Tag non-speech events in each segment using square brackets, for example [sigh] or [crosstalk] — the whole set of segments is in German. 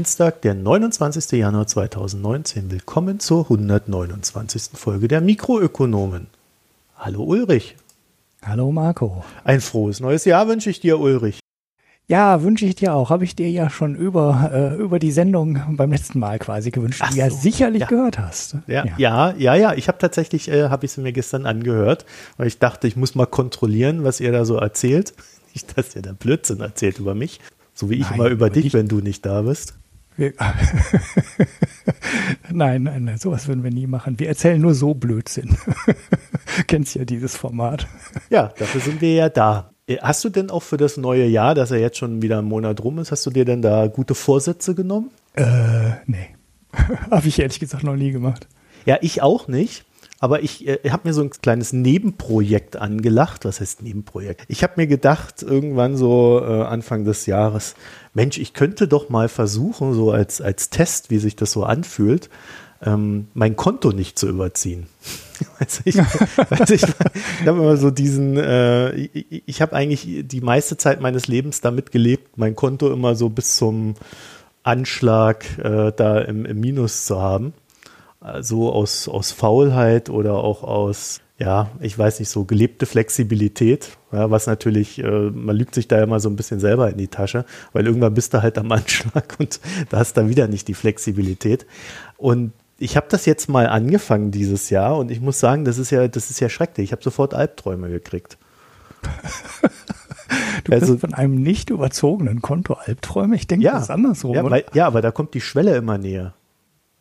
Dienstag, der 29. Januar 2019. Willkommen zur 129. Folge der Mikroökonomen. Hallo Ulrich. Hallo Marco. Ein frohes neues Jahr wünsche ich dir, Ulrich. Ja, wünsche ich dir auch. Habe ich dir ja schon über, äh, über die Sendung beim letzten Mal quasi gewünscht, die du ja sicherlich ja. gehört hast. Ja, ja, ja, ja. ja. Ich habe tatsächlich, äh, habe ich sie mir gestern angehört, weil ich dachte, ich muss mal kontrollieren, was ihr da so erzählt. [laughs] Nicht, dass ihr da Blödsinn erzählt über mich. So wie ich Nein, immer über über dich, dich. wenn du nicht da bist. [laughs] Nein, nein, nein, sowas würden wir nie machen. Wir erzählen nur so Blödsinn. [laughs] Kennst ja dieses Format. Ja, dafür sind wir ja da. Äh, Hast du denn auch für das neue Jahr, das ja jetzt schon wieder ein Monat rum ist, hast du dir denn da gute Vorsätze genommen? Äh, nee. [laughs] Habe ich ehrlich gesagt noch nie gemacht. Ja, ich auch nicht. Aber ich äh, habe mir so ein kleines Nebenprojekt angelacht. Was heißt Nebenprojekt? Ich habe mir gedacht, irgendwann so äh, Anfang des Jahres, Mensch, ich könnte doch mal versuchen, so als, als Test, wie sich das so anfühlt, ähm, mein Konto nicht zu überziehen. [laughs] also ich, also ich, ich habe immer so diesen, äh, ich, ich habe eigentlich die meiste Zeit meines Lebens damit gelebt, mein Konto immer so bis zum Anschlag äh, da im, im Minus zu haben so aus, aus Faulheit oder auch aus, ja, ich weiß nicht, so gelebte Flexibilität, ja, was natürlich, äh, man lügt sich da ja immer so ein bisschen selber in die Tasche, weil irgendwann bist du halt am [laughs] Anschlag und da hast dann wieder nicht die Flexibilität. Und ich habe das jetzt mal angefangen dieses Jahr und ich muss sagen, das ist ja, das ist ja schrecklich. Ich habe sofort Albträume gekriegt. [laughs] Du also, bist von einem nicht überzogenen Konto Albträume. Ich denke, ja, das ist andersrum. Ja, weil, ja, aber da kommt die Schwelle immer näher.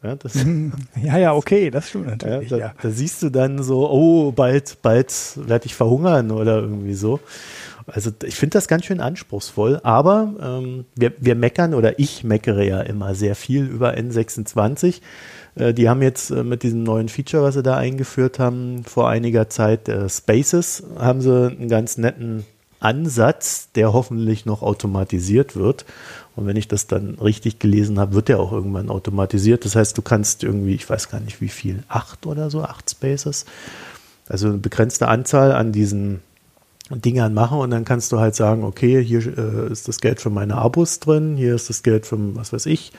Ja, [laughs] ja, ja, okay, das stimmt natürlich. Ja, da, ja. da, siehst du dann so, oh, bald, bald werde ich verhungern oder irgendwie so. Also ich finde das ganz schön anspruchsvoll, aber ähm, wir, wir meckern oder ich meckere ja immer sehr viel über N26. Äh, die haben jetzt äh, mit diesem neuen Feature, was sie da eingeführt haben, vor einiger Zeit, äh, Spaces, haben sie einen ganz netten Ansatz, der hoffentlich noch automatisiert wird. Und wenn ich das dann richtig gelesen habe, wird der auch irgendwann automatisiert. Das heißt, du kannst irgendwie, ich weiß gar nicht wie viel, acht oder so, acht Spaces, also eine begrenzte Anzahl an diesen Dingern machen und dann kannst du halt sagen, okay, hier äh, ist das Geld für meine Abos drin, hier ist das Geld für, was weiß ich,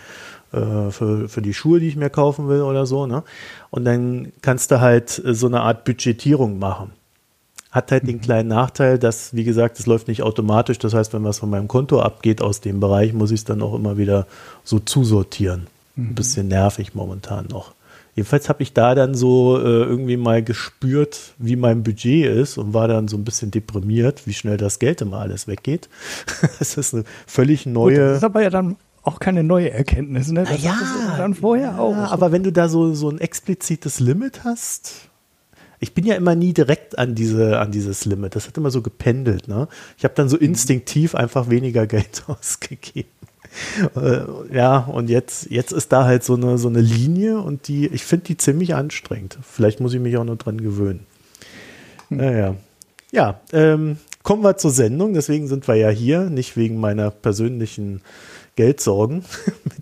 äh, für, für die Schuhe, die ich mir kaufen will oder so. Ne? Und dann kannst du halt so eine Art Budgetierung machen. Hat halt mhm. den kleinen Nachteil, dass, wie gesagt, es läuft nicht automatisch. Das heißt, wenn was von meinem Konto abgeht aus dem Bereich, muss ich es dann auch immer wieder so zusortieren. Mhm. Ein bisschen nervig momentan noch. Jedenfalls habe ich da dann so äh, irgendwie mal gespürt, wie mein Budget ist und war dann so ein bisschen deprimiert, wie schnell das Geld immer alles weggeht. [laughs] das ist eine völlig neue. Gut, das ist aber ja dann auch keine neue Erkenntnis, ne? Das ja, dann vorher auch. Ja, aber wenn du da so, so ein explizites Limit hast, ich bin ja immer nie direkt an diese an dieses Limit. Das hat immer so gependelt. Ne? Ich habe dann so instinktiv einfach weniger Geld [laughs] ausgegeben. Äh, ja, und jetzt, jetzt ist da halt so eine, so eine Linie und die, ich finde die ziemlich anstrengend. Vielleicht muss ich mich auch noch dran gewöhnen. Naja. Ja, ähm, kommen wir zur Sendung. Deswegen sind wir ja hier, nicht wegen meiner persönlichen Geldsorgen.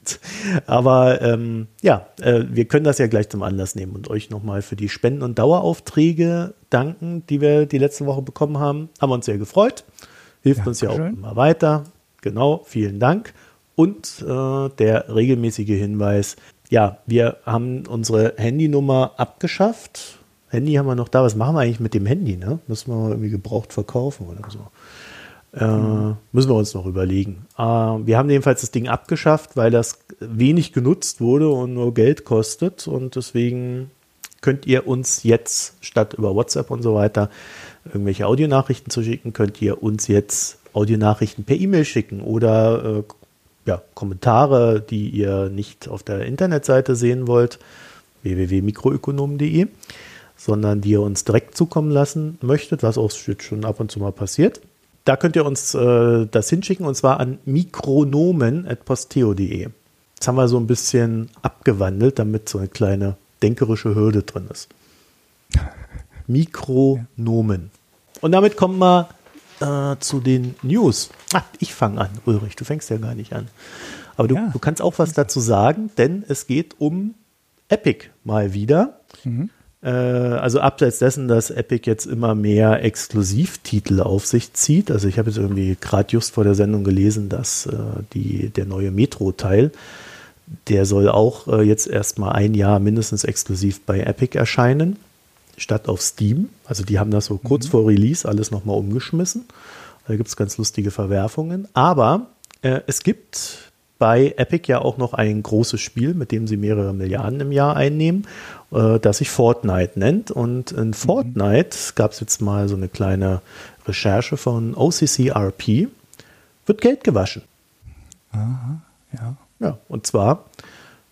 [laughs] Aber ähm, ja, äh, wir können das ja gleich zum Anlass nehmen und euch nochmal für die Spenden- und Daueraufträge danken, die wir die letzte Woche bekommen haben. Haben wir uns sehr gefreut. Hilft ja, uns ja auch immer weiter. Genau, vielen Dank. Und äh, der regelmäßige Hinweis, ja, wir haben unsere Handynummer abgeschafft. Handy haben wir noch da. Was machen wir eigentlich mit dem Handy? Ne? Müssen wir irgendwie gebraucht verkaufen oder so. Äh, müssen wir uns noch überlegen. Äh, wir haben jedenfalls das Ding abgeschafft, weil das wenig genutzt wurde und nur Geld kostet. Und deswegen könnt ihr uns jetzt, statt über WhatsApp und so weiter, irgendwelche Audionachrichten zu schicken, könnt ihr uns jetzt Audionachrichten per E-Mail schicken oder äh, ja, Kommentare, die ihr nicht auf der Internetseite sehen wollt, www.mikroökonomen.de, sondern die ihr uns direkt zukommen lassen möchtet, was auch schon ab und zu mal passiert. Da könnt ihr uns äh, das hinschicken und zwar an mikronomen.posteo.de. Das haben wir so ein bisschen abgewandelt, damit so eine kleine denkerische Hürde drin ist. [laughs] Mikronomen. Und damit kommen wir äh, zu den News. Ah, ich fange an, Ulrich, du fängst ja gar nicht an. Aber du, ja. du kannst auch was dazu sagen, denn es geht um Epic mal wieder. Mhm. Äh, also abseits dessen, dass Epic jetzt immer mehr Exklusivtitel auf sich zieht. Also ich habe jetzt irgendwie gerade just vor der Sendung gelesen, dass äh, die, der neue Metro-Teil, der soll auch äh, jetzt erstmal ein Jahr mindestens exklusiv bei Epic erscheinen, statt auf Steam. Also die haben das so kurz mhm. vor Release alles nochmal umgeschmissen. Da gibt es ganz lustige Verwerfungen. Aber äh, es gibt bei Epic ja auch noch ein großes Spiel, mit dem sie mehrere Milliarden im Jahr einnehmen, äh, das sich Fortnite nennt. Und in mhm. Fortnite gab es jetzt mal so eine kleine Recherche von OCCRP, wird Geld gewaschen. Aha, ja. Ja, und zwar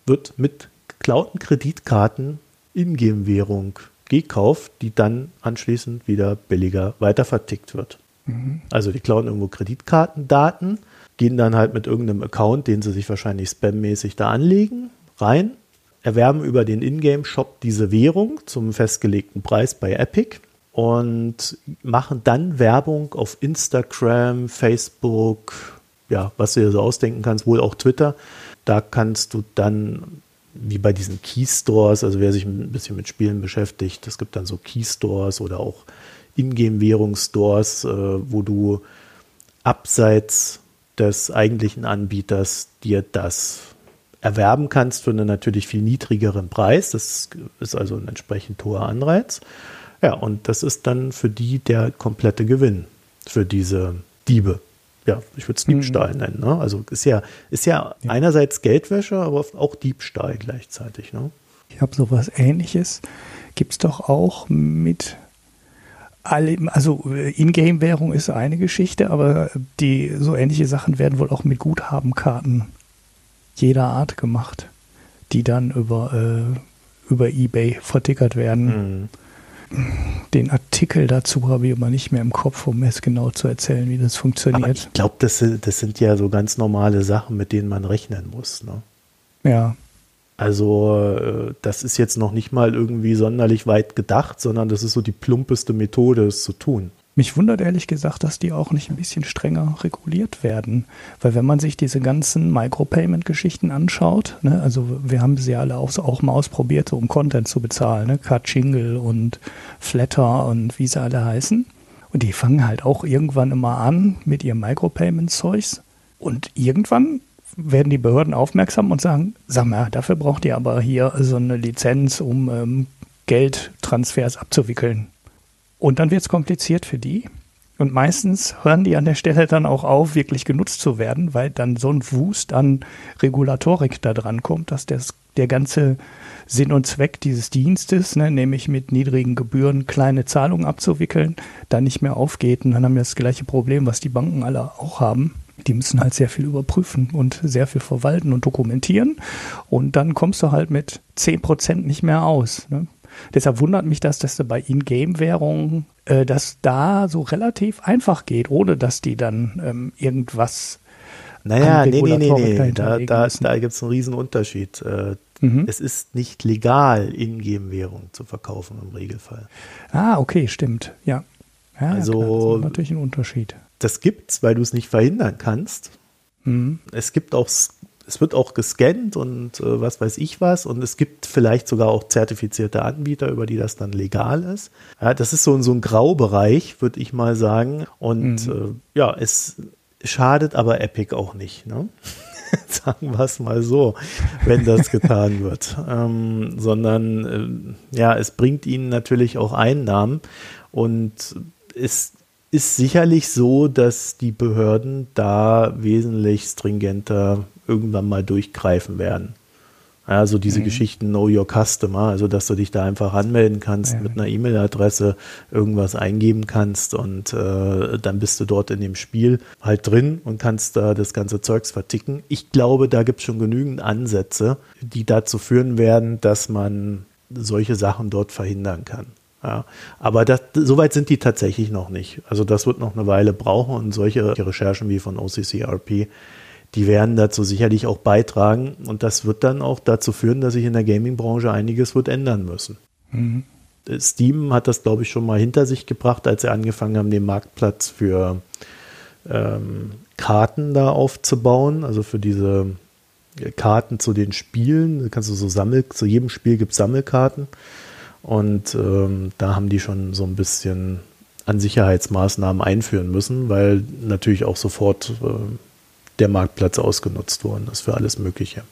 wird mit geklauten Kreditkarten Ingame-Währung gekauft, die dann anschließend wieder billiger weitervertickt wird. Mhm. Also die klauen irgendwo Kreditkartendaten, gehen dann halt mit irgendeinem Account, den sie sich wahrscheinlich spammäßig da anlegen, rein, erwerben über den Ingame-Shop diese Währung zum festgelegten Preis bei Epic und machen dann Werbung auf Instagram, Facebook, ja, was du dir so ausdenken kannst, wohl auch Twitter. Da kannst du dann, wie bei diesen Key-Stores, also wer sich ein bisschen mit Spielen beschäftigt, es gibt dann so Key-Stores oder auch Ingame-Währungsstores, äh, wo du abseits des eigentlichen Anbieters dir das erwerben kannst für einen natürlich viel niedrigeren Preis. Das ist also ein entsprechend hoher Anreiz. Ja, und das ist dann für die der komplette Gewinn für diese Diebe. Ja, ich würde es Diebstahl mhm. nennen. Ne? Also ist ja, ist ja, ja, einerseits Geldwäsche, aber auch Diebstahl gleichzeitig. Ne? Ich habe sowas ähnliches. Gibt es doch auch mit alle, also äh, Ingame-Währung ist eine Geschichte, aber die so ähnliche Sachen werden wohl auch mit Guthabenkarten jeder Art gemacht, die dann über, äh, über Ebay vertickert werden. Mhm. Den Artikel dazu habe ich aber nicht mehr im Kopf, um es genau zu erzählen, wie das funktioniert. Aber ich glaube, das, das sind ja so ganz normale Sachen, mit denen man rechnen muss. Ne? Ja. Also äh, das ist jetzt noch nicht mal irgendwie sonderlich weit gedacht, sondern das ist so die plumpeste Methode, es zu tun. Mich wundert ehrlich gesagt, dass die auch nicht ein bisschen strenger reguliert werden. Weil wenn man sich diese ganzen Micropayment-Geschichten anschaut, ne, also wir haben sie alle auch, auch mal ausprobiert, um Content zu bezahlen, ne, Kachingle und Flatter und wie sie alle heißen. Und die fangen halt auch irgendwann immer an mit ihrem Micropayment-Zeugs. Und irgendwann werden die Behörden aufmerksam und sagen, sag mal, dafür braucht ihr aber hier so eine Lizenz, um ähm, Geldtransfers abzuwickeln. Und dann wird es kompliziert für die. Und meistens hören die an der Stelle dann auch auf, wirklich genutzt zu werden, weil dann so ein Wust an Regulatorik da dran kommt, dass das, der ganze Sinn und Zweck dieses Dienstes, ne, nämlich mit niedrigen Gebühren kleine Zahlungen abzuwickeln, dann nicht mehr aufgeht. Und dann haben wir das gleiche Problem, was die Banken alle auch haben die müssen halt sehr viel überprüfen und sehr viel verwalten und dokumentieren. Und dann kommst du halt mit 10% nicht mehr aus. Ne? Deshalb wundert mich das, dass du bei In-Game-Währungen äh, das da so relativ einfach geht, ohne dass die dann ähm, irgendwas. Naja, nee, nee, nee, nee. Da, da, da gibt es einen riesen Unterschied. Äh, mhm. Es ist nicht legal, In-Game-Währung zu verkaufen im Regelfall. Ah, okay, stimmt. Ja. ja also, ja, das ist natürlich ein Unterschied das gibt's, weil du es nicht verhindern kannst. Mhm. Es gibt auch, es wird auch gescannt und äh, was weiß ich was. Und es gibt vielleicht sogar auch zertifizierte Anbieter, über die das dann legal ist. Ja, das ist so, so ein Graubereich, würde ich mal sagen. Und mhm. äh, ja, es schadet aber Epic auch nicht. Ne? [laughs] sagen wir es mal so, wenn das [laughs] getan wird. Ähm, sondern äh, ja, es bringt ihnen natürlich auch Einnahmen und es ist sicherlich so, dass die Behörden da wesentlich stringenter irgendwann mal durchgreifen werden. Also diese mhm. Geschichten Know Your Customer, also dass du dich da einfach anmelden kannst ja. mit einer E-Mail-Adresse, irgendwas eingeben kannst und äh, dann bist du dort in dem Spiel halt drin und kannst da das ganze Zeugs verticken. Ich glaube, da gibt es schon genügend Ansätze, die dazu führen werden, dass man solche Sachen dort verhindern kann. Ja, aber das, soweit sind die tatsächlich noch nicht. Also das wird noch eine Weile brauchen und solche Recherchen wie von OCCRP, die werden dazu sicherlich auch beitragen und das wird dann auch dazu führen, dass sich in der Gaming-Branche einiges wird ändern müssen. Mhm. Steam hat das, glaube ich, schon mal hinter sich gebracht, als sie angefangen haben, den Marktplatz für ähm, Karten da aufzubauen, also für diese Karten zu den Spielen. Da kannst du so Sammel, zu jedem Spiel gibt es Sammelkarten. Und ähm, da haben die schon so ein bisschen an Sicherheitsmaßnahmen einführen müssen, weil natürlich auch sofort äh, der Marktplatz ausgenutzt worden ist für alles Mögliche.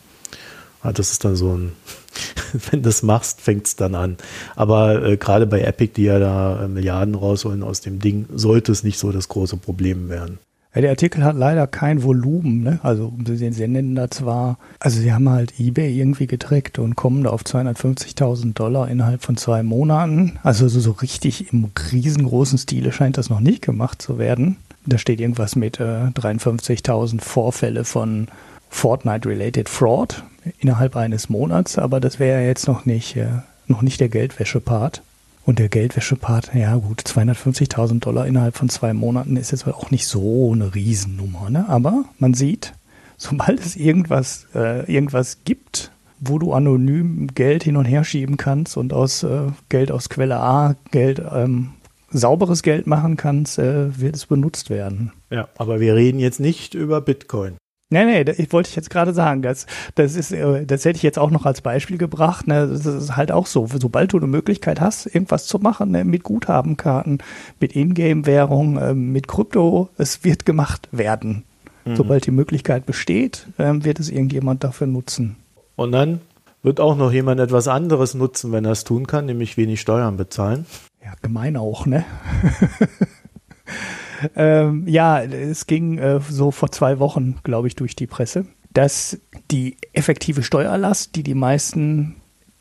Ja, das ist dann so ein, [laughs] wenn du das machst, fängt es dann an. Aber äh, gerade bei Epic, die ja da äh, Milliarden rausholen aus dem Ding, sollte es nicht so das große Problem werden. Ja, der Artikel hat leider kein Volumen, ne? Also sie, sie nennen da zwar, also sie haben halt eBay irgendwie getrackt und kommen da auf 250.000 Dollar innerhalb von zwei Monaten. Also so, so richtig im riesengroßen Stile scheint das noch nicht gemacht zu werden. Da steht irgendwas mit äh, 53.000 Vorfälle von Fortnite-related Fraud innerhalb eines Monats, aber das wäre ja jetzt noch nicht, äh, noch nicht der Geldwäsche-Part. Und der Geldwäsche-Part, ja gut, 250.000 Dollar innerhalb von zwei Monaten ist jetzt auch nicht so eine Riesennummer, ne? Aber man sieht, sobald es irgendwas, äh, irgendwas gibt, wo du anonym Geld hin und her schieben kannst und aus äh, Geld aus Quelle A Geld ähm, sauberes Geld machen kannst, äh, wird es benutzt werden. Ja, aber wir reden jetzt nicht über Bitcoin. Nee, nee, ich wollte ich jetzt gerade sagen, das, das ist, äh, das hätte ich jetzt auch noch als Beispiel gebracht. Ne? Das ist halt auch so. Sobald du eine Möglichkeit hast, irgendwas zu machen, ne? mit Guthabenkarten, mit Ingame-Währung, äh, mit Krypto, es wird gemacht werden. Mhm. Sobald die Möglichkeit besteht, äh, wird es irgendjemand dafür nutzen. Und dann wird auch noch jemand etwas anderes nutzen, wenn er es tun kann, nämlich wenig Steuern bezahlen. Ja, gemein auch, ne? [laughs] ähm, ja, es ging äh, so vor zwei Wochen, glaube ich, durch die Presse, dass die effektive Steuerlast, die die meisten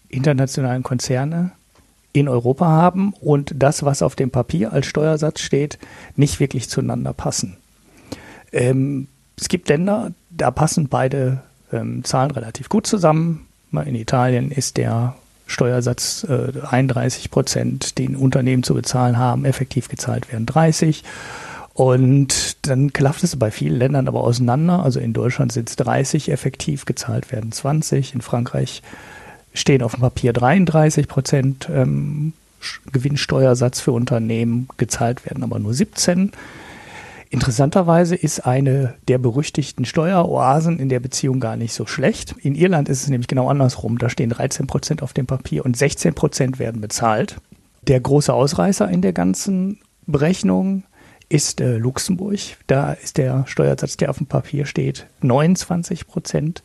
internationalen Konzerne in Europa haben und das, was auf dem Papier als Steuersatz steht, nicht wirklich zueinander passen. Ähm, es gibt Länder, da passen beide ähm, Zahlen relativ gut zusammen. In Italien ist der Steuersatz äh, 31 Prozent, den Unternehmen zu bezahlen haben, effektiv gezahlt werden 30. Und dann klafft es bei vielen Ländern aber auseinander. Also in Deutschland sind es 30, effektiv gezahlt werden 20. In Frankreich stehen auf dem Papier 33 Prozent ähm, Gewinnsteuersatz für Unternehmen, gezahlt werden aber nur 17. Interessanterweise ist eine der berüchtigten Steueroasen in der Beziehung gar nicht so schlecht. In Irland ist es nämlich genau andersrum. Da stehen 13 Prozent auf dem Papier und 16 Prozent werden bezahlt. Der große Ausreißer in der ganzen Berechnung ist äh, Luxemburg. Da ist der Steuersatz, der auf dem Papier steht, 29 Prozent.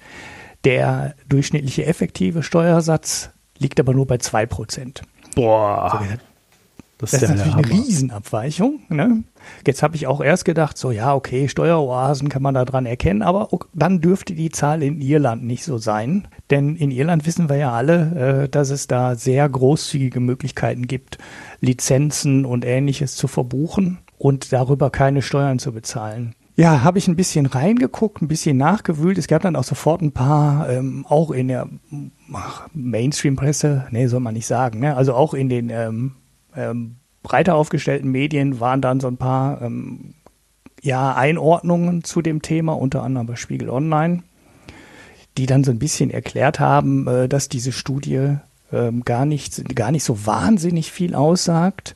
Der durchschnittliche effektive Steuersatz liegt aber nur bei 2 Prozent. Boah. So, das, das ist, natürlich eine Riesenabweichung. Ne? Jetzt habe ich auch erst gedacht, so ja, okay, Steueroasen kann man da dran erkennen, aber dann dürfte die Zahl in Irland nicht so sein. Denn in Irland wissen wir ja alle, äh, dass es da sehr großzügige Möglichkeiten gibt, Lizenzen und ähnliches zu verbuchen und darüber keine Steuern zu bezahlen. Ja, habe ich ein bisschen reingeguckt, ein bisschen nachgewühlt. Es gab dann auch sofort ein paar, ähm, auch in der Mainstream-Presse, nee, soll man nicht sagen, ne? also auch in den ähm, ähm, breiter aufgestellten Medien waren dann so ein paar ähm, ja, Einordnungen zu dem Thema, unter anderem bei Spiegel Online, die dann so ein bisschen erklärt haben, äh, dass diese Studie ähm, gar, nicht, gar nicht so wahnsinnig viel aussagt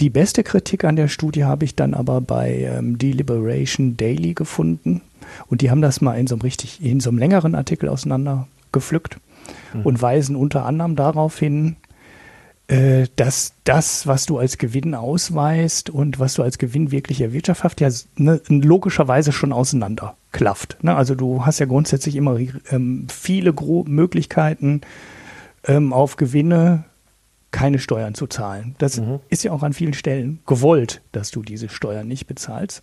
die beste Kritik an der Studie habe ich dann aber bei ähm, Deliberation Daily gefunden. Und die haben das mal in so einem richtig, in so einem längeren Artikel auseinandergepflückt mhm. und weisen unter anderem darauf hin, äh, dass das, was du als Gewinn ausweist und was du als Gewinn wirklich erwirtschaftet, ja ne, logischerweise schon auseinanderklafft. Ne? Also du hast ja grundsätzlich immer ähm, viele Gro Möglichkeiten ähm, auf Gewinne keine Steuern zu zahlen. Das mhm. ist ja auch an vielen Stellen gewollt, dass du diese Steuern nicht bezahlst.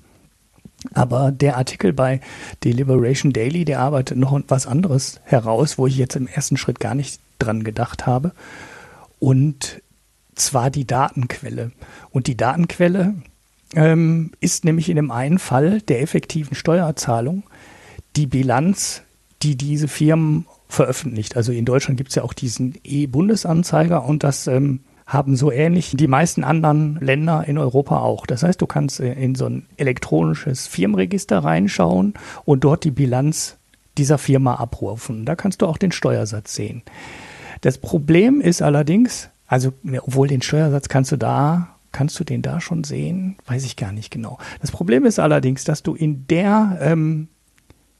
Aber der Artikel bei Deliberation Daily, der arbeitet noch was anderes heraus, wo ich jetzt im ersten Schritt gar nicht dran gedacht habe. Und zwar die Datenquelle. Und die Datenquelle ähm, ist nämlich in dem einen Fall der effektiven Steuerzahlung die Bilanz, die diese Firmen veröffentlicht. Also in Deutschland gibt es ja auch diesen E-Bundesanzeiger und das ähm, haben so ähnlich die meisten anderen Länder in Europa auch. Das heißt, du kannst äh, in so ein elektronisches Firmenregister reinschauen und dort die Bilanz dieser Firma abrufen. Da kannst du auch den Steuersatz sehen. Das Problem ist allerdings, also obwohl den Steuersatz kannst du da, kannst du den da schon sehen, weiß ich gar nicht genau. Das Problem ist allerdings, dass du in der ähm,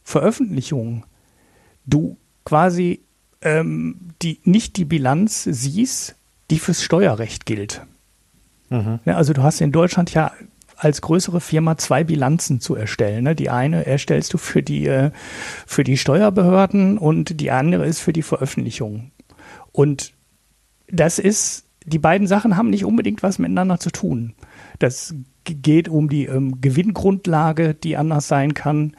Veröffentlichung du quasi ähm, die, nicht die Bilanz siehst die fürs Steuerrecht gilt. Mhm. Ja, also du hast in Deutschland ja als größere Firma zwei Bilanzen zu erstellen. Ne? Die eine erstellst du für die, äh, für die Steuerbehörden und die andere ist für die Veröffentlichung. Und das ist, die beiden Sachen haben nicht unbedingt was miteinander zu tun. Das geht um die ähm, Gewinngrundlage, die anders sein kann.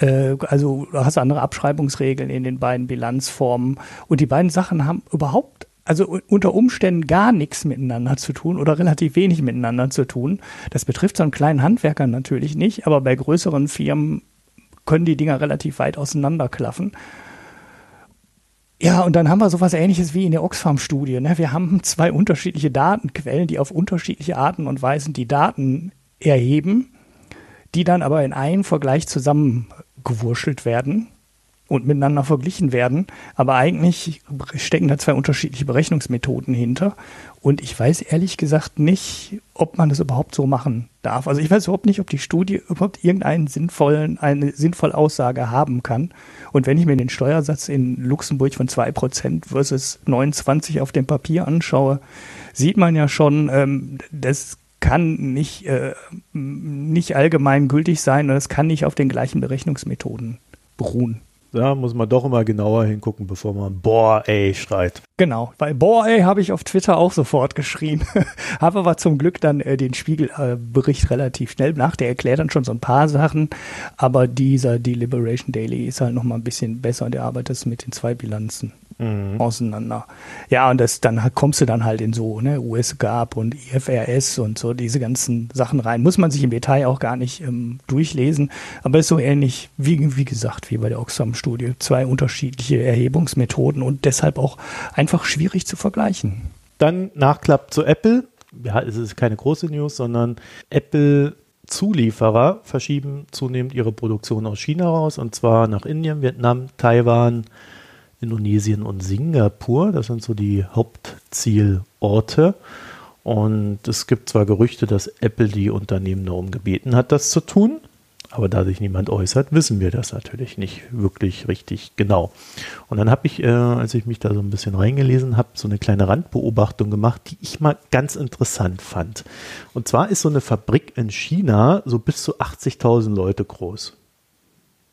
Äh, also du hast andere Abschreibungsregeln in den beiden Bilanzformen. Und die beiden Sachen haben überhaupt also unter Umständen gar nichts miteinander zu tun oder relativ wenig miteinander zu tun. Das betrifft so einen kleinen Handwerker natürlich nicht, aber bei größeren Firmen können die Dinger relativ weit auseinanderklaffen. Ja, und dann haben wir sowas ähnliches wie in der Oxfam-Studie. Ne? Wir haben [laughs] zwei unterschiedliche Datenquellen, die auf unterschiedliche Arten und Weisen die Daten erheben, die dann aber in einen Vergleich zusammengewurschtelt werden und miteinander verglichen werden. Aber eigentlich stecken da zwei unterschiedliche Berechnungsmethoden hinter. Und ich weiß ehrlich gesagt nicht, ob man das überhaupt so machen darf. Also ich weiß überhaupt nicht, ob die Studie überhaupt irgendeinen sinnvollen, eine sinnvolle Aussage haben kann. Und wenn ich mir den Steuersatz in Luxemburg von 2% versus 29 auf dem Papier anschaue, sieht man ja schon, ähm, das kann nicht, äh, nicht allgemein gültig sein und es kann nicht auf den gleichen Berechnungsmethoden beruhen. Da muss man doch immer genauer hingucken, bevor man Boah, ey schreit. Genau, weil Boah, ey habe ich auf Twitter auch sofort geschrien. [laughs] habe aber zum Glück dann äh, den Spiegelbericht äh, relativ schnell nach. Der erklärt dann schon so ein paar Sachen, aber dieser Deliberation Daily ist halt nochmal ein bisschen besser. Der arbeitet mit den zwei Bilanzen mhm. auseinander. Ja, und das, dann kommst du dann halt in so ne, US-GAP und IFRS und so diese ganzen Sachen rein. Muss man sich im Detail auch gar nicht ähm, durchlesen, aber ist so ähnlich wie, wie gesagt, wie bei der Oxfam-Studie. Zwei unterschiedliche Erhebungsmethoden und deshalb auch einfach schwierig zu vergleichen. Dann Nachklapp zu Apple. Ja, es ist keine große News, sondern Apple Zulieferer verschieben zunehmend ihre Produktion aus China raus und zwar nach Indien, Vietnam, Taiwan, Indonesien und Singapur. Das sind so die Hauptzielorte. Und es gibt zwar Gerüchte, dass Apple die Unternehmen darum gebeten hat, das zu tun, aber da sich niemand äußert, wissen wir das natürlich nicht wirklich richtig genau. Und dann habe ich, äh, als ich mich da so ein bisschen reingelesen habe, so eine kleine Randbeobachtung gemacht, die ich mal ganz interessant fand. Und zwar ist so eine Fabrik in China so bis zu 80.000 Leute groß.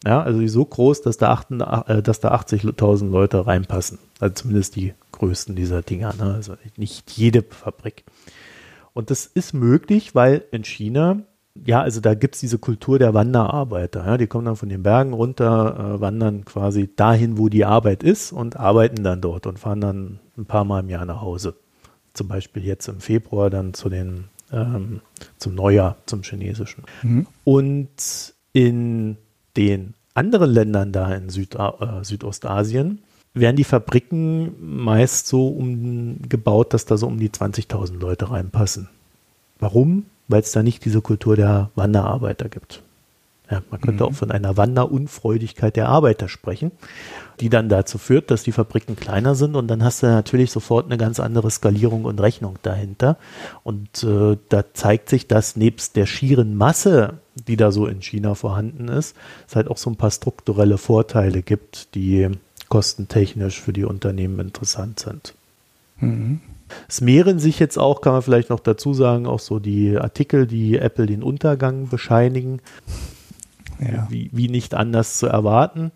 Ja, also so groß, dass da, äh, dass da 80.000 Leute reinpassen. Also zumindest die größten dieser Dinger. Ne? Also nicht jede Fabrik. Und das ist möglich, weil in China, ja, also da gibt es diese Kultur der Wanderarbeiter. Ja? Die kommen dann von den Bergen runter, äh, wandern quasi dahin, wo die Arbeit ist und arbeiten dann dort und fahren dann ein paar Mal im Jahr nach Hause. Zum Beispiel jetzt im Februar dann zu den, ähm, zum Neujahr, zum chinesischen. Mhm. Und in den anderen Ländern da in Süd, äh, Südostasien werden die Fabriken meist so umgebaut, dass da so um die 20.000 Leute reinpassen. Warum? Weil es da nicht diese Kultur der Wanderarbeiter gibt. Ja, man könnte mhm. auch von einer Wanderunfreudigkeit der Arbeiter sprechen, die dann dazu führt, dass die Fabriken kleiner sind und dann hast du natürlich sofort eine ganz andere Skalierung und Rechnung dahinter. Und äh, da zeigt sich, dass nebst der schieren Masse, die da so in China vorhanden ist, es halt auch so ein paar strukturelle Vorteile gibt, die kostentechnisch für die Unternehmen interessant sind. Mhm. Es mehren sich jetzt auch, kann man vielleicht noch dazu sagen, auch so die Artikel, die Apple den Untergang bescheinigen ja. wie, wie nicht anders zu erwarten.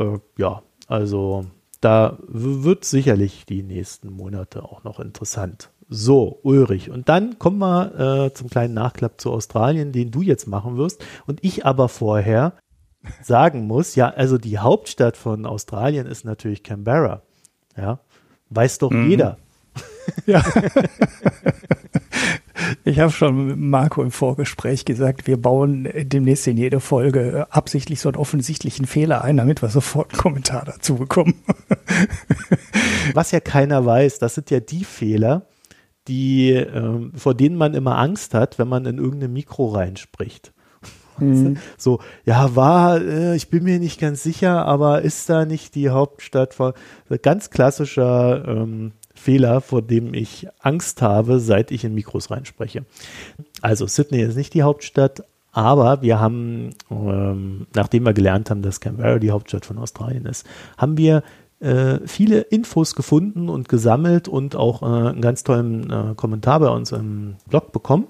Äh, ja, also da wird sicherlich die nächsten Monate auch noch interessant. So, Ulrich. Und dann kommen wir äh, zum kleinen Nachklapp zu Australien, den du jetzt machen wirst. Und ich aber vorher [laughs] sagen muss, ja, also die Hauptstadt von Australien ist natürlich Canberra. Ja, weiß doch mhm. jeder. Ja. [laughs] [laughs] Ich habe schon mit Marco im Vorgespräch gesagt, wir bauen demnächst in jede Folge absichtlich so einen offensichtlichen Fehler ein, damit wir sofort einen Kommentar dazu bekommen. [laughs] Was ja keiner weiß, das sind ja die Fehler, die, äh, vor denen man immer Angst hat, wenn man in irgendein Mikro reinspricht. [laughs] Mhm. So, ja, war, äh, ich bin mir nicht ganz sicher, aber ist da nicht die Hauptstadt von, ganz klassischer ähm, Fehler, vor dem ich Angst habe, seit ich in Mikros reinspreche. Also Sydney ist nicht die Hauptstadt, aber wir haben, ähm, nachdem wir gelernt haben, dass Canberra die Hauptstadt von Australien ist, haben wir äh, viele Infos gefunden und gesammelt und auch äh, einen ganz tollen äh, Kommentar bei uns im Blog bekommen.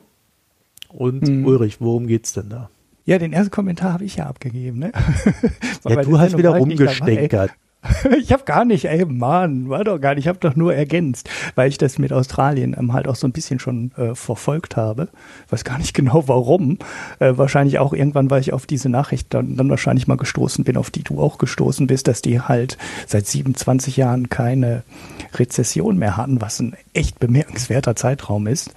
Und mhm. Ulrich, worum geht's denn da? Ja, den ersten Kommentar habe ich ja abgegeben. Ne? [laughs] ja, du hast wieder rumgestenkert. [laughs] Ich habe gar nicht, ey Mann, war doch gar nicht, ich habe doch nur ergänzt, weil ich das mit Australien ähm, halt auch so ein bisschen schon äh, verfolgt habe. Weiß gar nicht [laughs] genau warum. Äh, wahrscheinlich auch irgendwann, weil ich auf diese Nachricht dann, dann wahrscheinlich mal gestoßen bin, auf die du auch gestoßen bist, dass die halt seit 27 Jahren keine Rezession mehr hatten, was ein echt bemerkenswerter Zeitraum ist.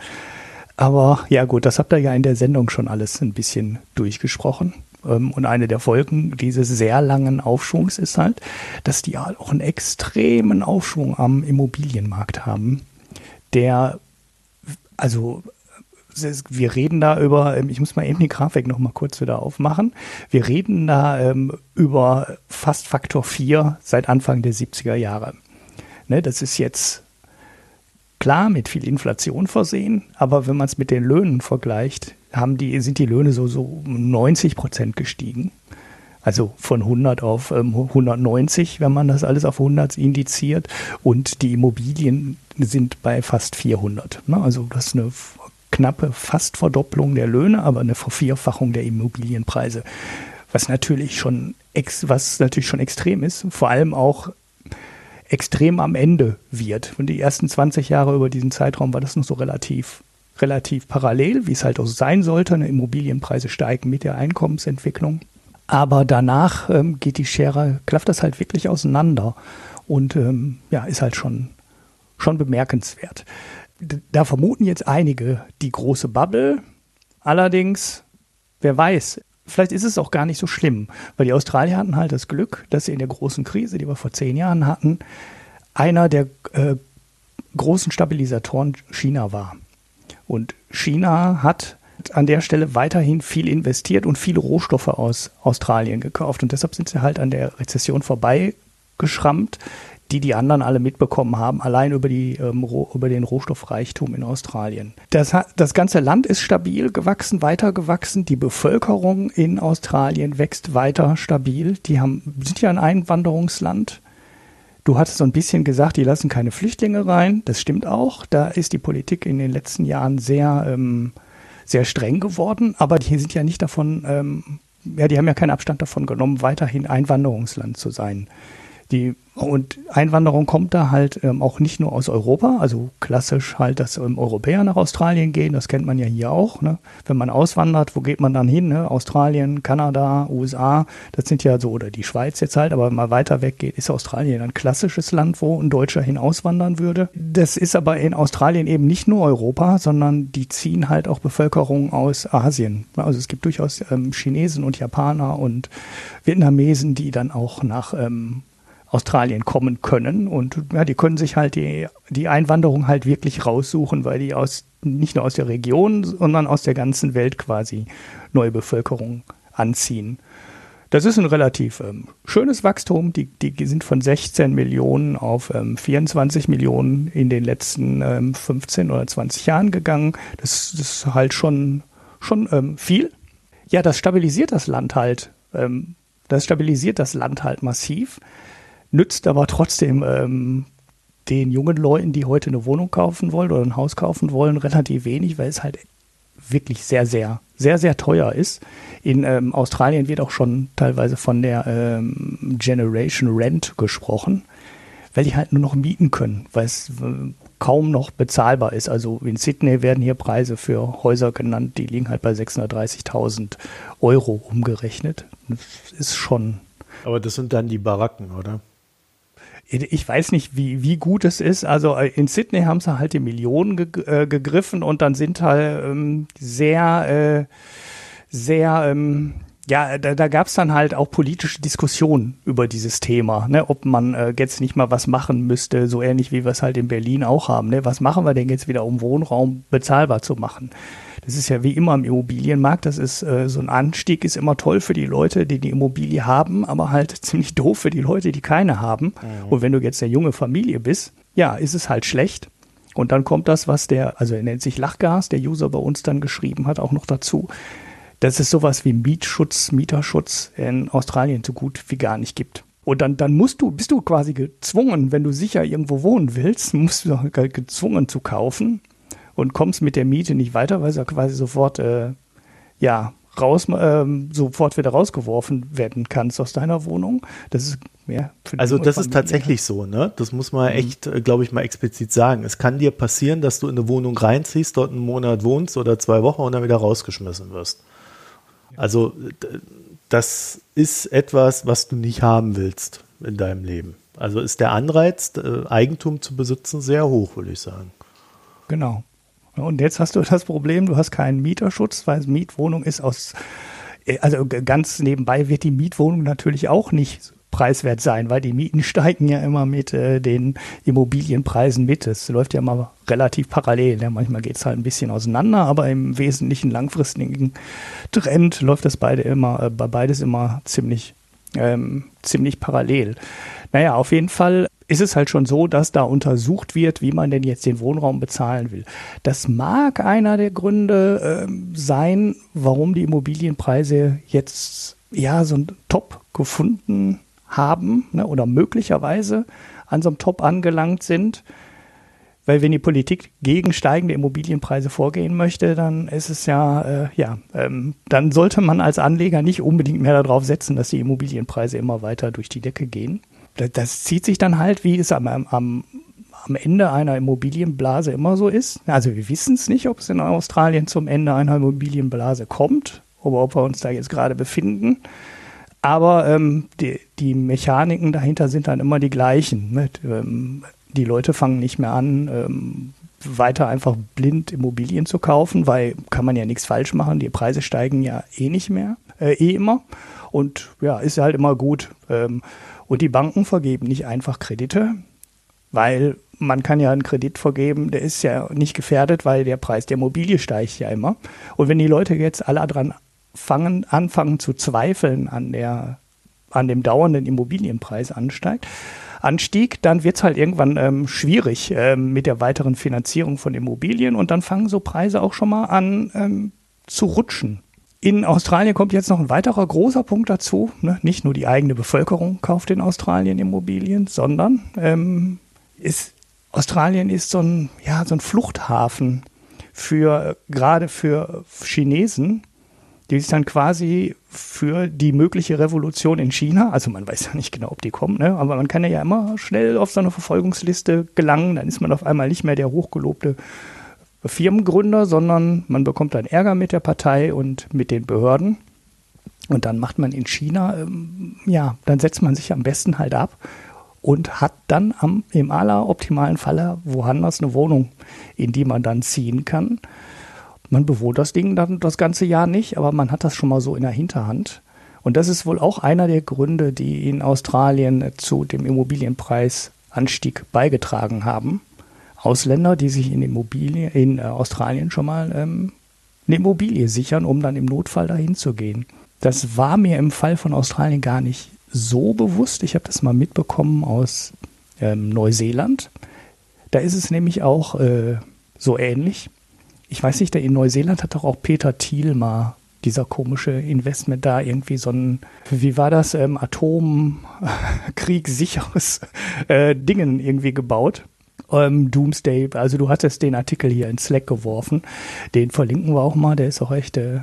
Aber ja gut, das habt ihr ja in der Sendung schon alles ein bisschen durchgesprochen. Ähm, und eine der Folgen dieses sehr langen Aufschwungs ist halt, dass die auch einen extremen Aufschwung am Immobilienmarkt haben, der, also wir reden da über, ähm, ich muss mal eben die Grafik noch mal kurz wieder aufmachen. Wir reden da ähm, über fast Faktor 4 seit Anfang der 70er Jahre. Ne, das ist jetzt klar mit viel Inflation versehen, aber wenn man es mit den Löhnen vergleicht, haben die, sind die Löhne so, so 90 Prozent gestiegen. Also von 100 auf ähm, 190, wenn man das alles auf 100 indiziert. Und die Immobilien sind bei fast 400. Ne? Also das ist eine knappe fast Verdopplung der Löhne, aber eine Vervierfachung der Immobilienpreise. Was natürlich schon, ex, was natürlich schon extrem ist. Vor allem auch extrem am Ende wird. Und die ersten 20 Jahre über diesen Zeitraum war das noch so relativ relativ parallel, wie es halt auch sein sollte. Ne? Immobilienpreise steigen mit der Einkommensentwicklung. Aber danach ähm, geht die Schere, klafft das halt wirklich auseinander und ähm, ja, ist halt schon, schon bemerkenswert. Da vermuten jetzt einige die große Bubble. Allerdings, wer weiß, vielleicht ist es auch gar nicht so schlimm, weil die Australier hatten halt das Glück, dass sie in der großen Krise, die wir vor zehn Jahren hatten, einer der äh, großen Stabilisatoren China war. Und China hat an der Stelle weiterhin viel investiert und viele Rohstoffe aus Australien gekauft. Und deshalb sind sie halt an der Rezession vorbeigeschrammt, die die anderen alle mitbekommen haben, allein über, die, ähm, über den Rohstoffreichtum in Australien. Das, das ganze Land ist stabil gewachsen, weiter gewachsen. Die Bevölkerung in Australien wächst weiter stabil. Die haben, sind ja ein Einwanderungsland. Du hattest so ein bisschen gesagt, die lassen keine Flüchtlinge rein. Das stimmt auch. Da ist die Politik in den letzten Jahren sehr, ähm, sehr streng geworden. Aber die sind ja nicht davon, ähm, ja, die haben ja keinen Abstand davon genommen, weiterhin Einwanderungsland zu sein. Die und Einwanderung kommt da halt ähm, auch nicht nur aus Europa, also klassisch halt, dass ähm, Europäer nach Australien gehen, das kennt man ja hier auch. Ne? Wenn man auswandert, wo geht man dann hin? Ne? Australien, Kanada, USA, das sind ja so, oder die Schweiz jetzt halt, aber wenn man weiter weg geht, ist Australien ein klassisches Land, wo ein Deutscher hin auswandern würde. Das ist aber in Australien eben nicht nur Europa, sondern die ziehen halt auch Bevölkerung aus Asien. Also es gibt durchaus ähm, Chinesen und Japaner und Vietnamesen, die dann auch nach ähm, Australien kommen können. Und ja, die können sich halt die, die Einwanderung halt wirklich raussuchen, weil die aus nicht nur aus der Region, sondern aus der ganzen Welt quasi neue Bevölkerung anziehen. Das ist ein relativ ähm, schönes Wachstum. Die, die sind von 16 Millionen auf ähm, 24 Millionen in den letzten ähm, 15 oder 20 Jahren gegangen. Das, das ist halt schon, schon ähm, viel. Ja, das stabilisiert das Land halt. Ähm, das stabilisiert das Land halt massiv nützt aber trotzdem ähm, den jungen Leuten, die heute eine Wohnung kaufen wollen oder ein Haus kaufen wollen, relativ wenig, weil es halt wirklich sehr, sehr, sehr, sehr teuer ist. In ähm, Australien wird auch schon teilweise von der ähm, Generation Rent gesprochen, weil die halt nur noch mieten können, weil es äh, kaum noch bezahlbar ist. Also in Sydney werden hier Preise für Häuser genannt, die liegen halt bei 630.000 Euro umgerechnet. Das ist schon. Aber das sind dann die Baracken, oder? Ich weiß nicht, wie, wie gut es ist. Also äh, in Sydney haben sie halt die Millionen ge äh, gegriffen und dann sind halt ähm, sehr, äh, sehr, ähm, ja, da, da gab es dann halt auch politische Diskussionen über dieses Thema, ne, ob man äh, jetzt nicht mal was machen müsste, so ähnlich wie wir es halt in Berlin auch haben. Ne? Was machen wir denn jetzt wieder, um Wohnraum bezahlbar zu machen? Das ist ja wie immer im Immobilienmarkt. Das ist äh, so ein Anstieg ist immer toll für die Leute, die die Immobilie haben, aber halt [laughs] ziemlich doof für die Leute, die keine haben. Mhm. Und wenn du jetzt eine junge Familie bist, ja, ist es halt schlecht. Und dann kommt das, was der, also er nennt sich Lachgas, der User bei uns dann geschrieben hat, auch noch dazu, dass es sowas wie Mietschutz, Mieterschutz in Australien so gut wie gar nicht gibt. Und dann, dann musst du, bist du quasi gezwungen, wenn du sicher irgendwo wohnen willst, musst du gezwungen zu kaufen und kommst mit der Miete nicht weiter, weil du quasi sofort, äh, ja, raus, ähm, sofort wieder rausgeworfen werden kannst aus deiner Wohnung. Das ist ja, also das ist tatsächlich so, ne? Das muss man mhm. echt, mhm. glaube ich, mal explizit sagen. Es kann dir passieren, dass du in eine Wohnung reinziehst, dort einen Monat wohnst oder zwei Wochen und dann wieder rausgeschmissen wirst. Also das ist etwas, was du nicht haben willst in deinem Leben. Also ist der Anreiz, Eigentum zu besitzen, sehr hoch, würde ich sagen. Genau. Und jetzt hast du [laughs] das Problem, du hast keinen Mieterschutz, weil Mietwohnung ist aus, äh, also ganz nebenbei wird die Mietwohnung natürlich auch nicht preiswert sein, weil die Mieten [laughs] steigen ja immer mit äh, den Immobilienpreisen mit. Es läuft ja immer relativ parallel. Ja. Manchmal geht es halt ein bisschen auseinander, aber im wesentlichen langfristigen Trend läuft das beide immer, äh, beides immer ziemlich, ähm, ziemlich parallel. Naja, auf jeden Fall ist es halt schon so, dass da untersucht wird, wie man denn jetzt den Wohnraum bezahlen will. Das mag einer der Gründe äh, sein, warum die Immobilienpreise jetzt ja so ein Top gefunden haben ne, oder möglicherweise an so einem Top angelangt sind. Weil wenn die Politik gegen steigende Immobilienpreise vorgehen möchte, dann ist es ja, äh, ja, ähm, dann sollte man als Anleger nicht unbedingt mehr darauf setzen, dass die Immobilienpreise immer weiter durch die Decke gehen das, das zieht sich dann halt, wie es am, am, am Ende einer Immobilienblase immer so ist. Also wir wissen es nicht, ob es in Australien zum Ende einer Immobilienblase kommt oder ob wir uns da jetzt gerade befinden. Aber ähm, die, die, Mechaniken dahinter sind dann immer die gleichen. Mit, ähm, die Leute fangen nicht mehr an, ähm, weiter einfach blind Immobilien zu kaufen, weil kann man ja nichts falsch machen. Die Preise steigen ja eh nicht mehr, äh, eh immer. Und ja, ist halt immer gut. Ähm, und die Banken vergeben nicht einfach Kredite, weil man kann ja einen Kredit vergeben, der ist ja nicht gefährdet, weil der Preis der Immobilie steigt ja immer. Und wenn die Leute jetzt alle dran fangen, anfangen zu zweifeln an der an dem dauernden Immobilienpreis ansteigt, Anstieg, dann wird es halt irgendwann ähm, schwierig ähm, mit der weiteren Finanzierung von Immobilien und dann fangen so Preise auch schon mal an ähm, zu rutschen. In Australien kommt jetzt noch ein weiterer großer Punkt dazu. Ne? Nicht nur die eigene Bevölkerung kauft in Australien Immobilien, sondern ähm, ist, Australien ist so ein, ja, so ein Fluchthafen für gerade für Chinesen, die sich dann quasi für die mögliche Revolution in China, also man weiß ja nicht genau, ob die kommen, ne? aber man kann ja immer schnell auf so eine Verfolgungsliste gelangen, dann ist man auf einmal nicht mehr der hochgelobte Firmengründer, sondern man bekommt dann Ärger mit der Partei und mit den Behörden. Und dann macht man in China, ähm, ja, dann setzt man sich am besten halt ab und hat dann am, im alleroptimalen Falle woanders eine Wohnung, in die man dann ziehen kann. Man bewohnt das Ding dann das ganze Jahr nicht, aber man hat das schon mal so in der Hinterhand. Und das ist wohl auch einer der Gründe, die in Australien zu dem Immobilienpreisanstieg beigetragen haben. Ausländer, die sich in Immobilie in äh, Australien schon mal ähm, eine Immobilie sichern, um dann im Notfall dahin zu gehen. Das war mir im Fall von Australien gar nicht so bewusst. Ich habe das mal mitbekommen aus ähm, Neuseeland. Da ist es nämlich auch äh, so ähnlich. Ich weiß nicht, in Neuseeland hat doch auch Peter Thiel mal dieser komische Investment da irgendwie so ein, wie war das, ähm, Atomkriegsicheres [laughs] äh, Dingen irgendwie gebaut ähm, Doomsday, also du hattest den Artikel hier in Slack geworfen, den verlinken wir auch mal, der ist auch echt äh,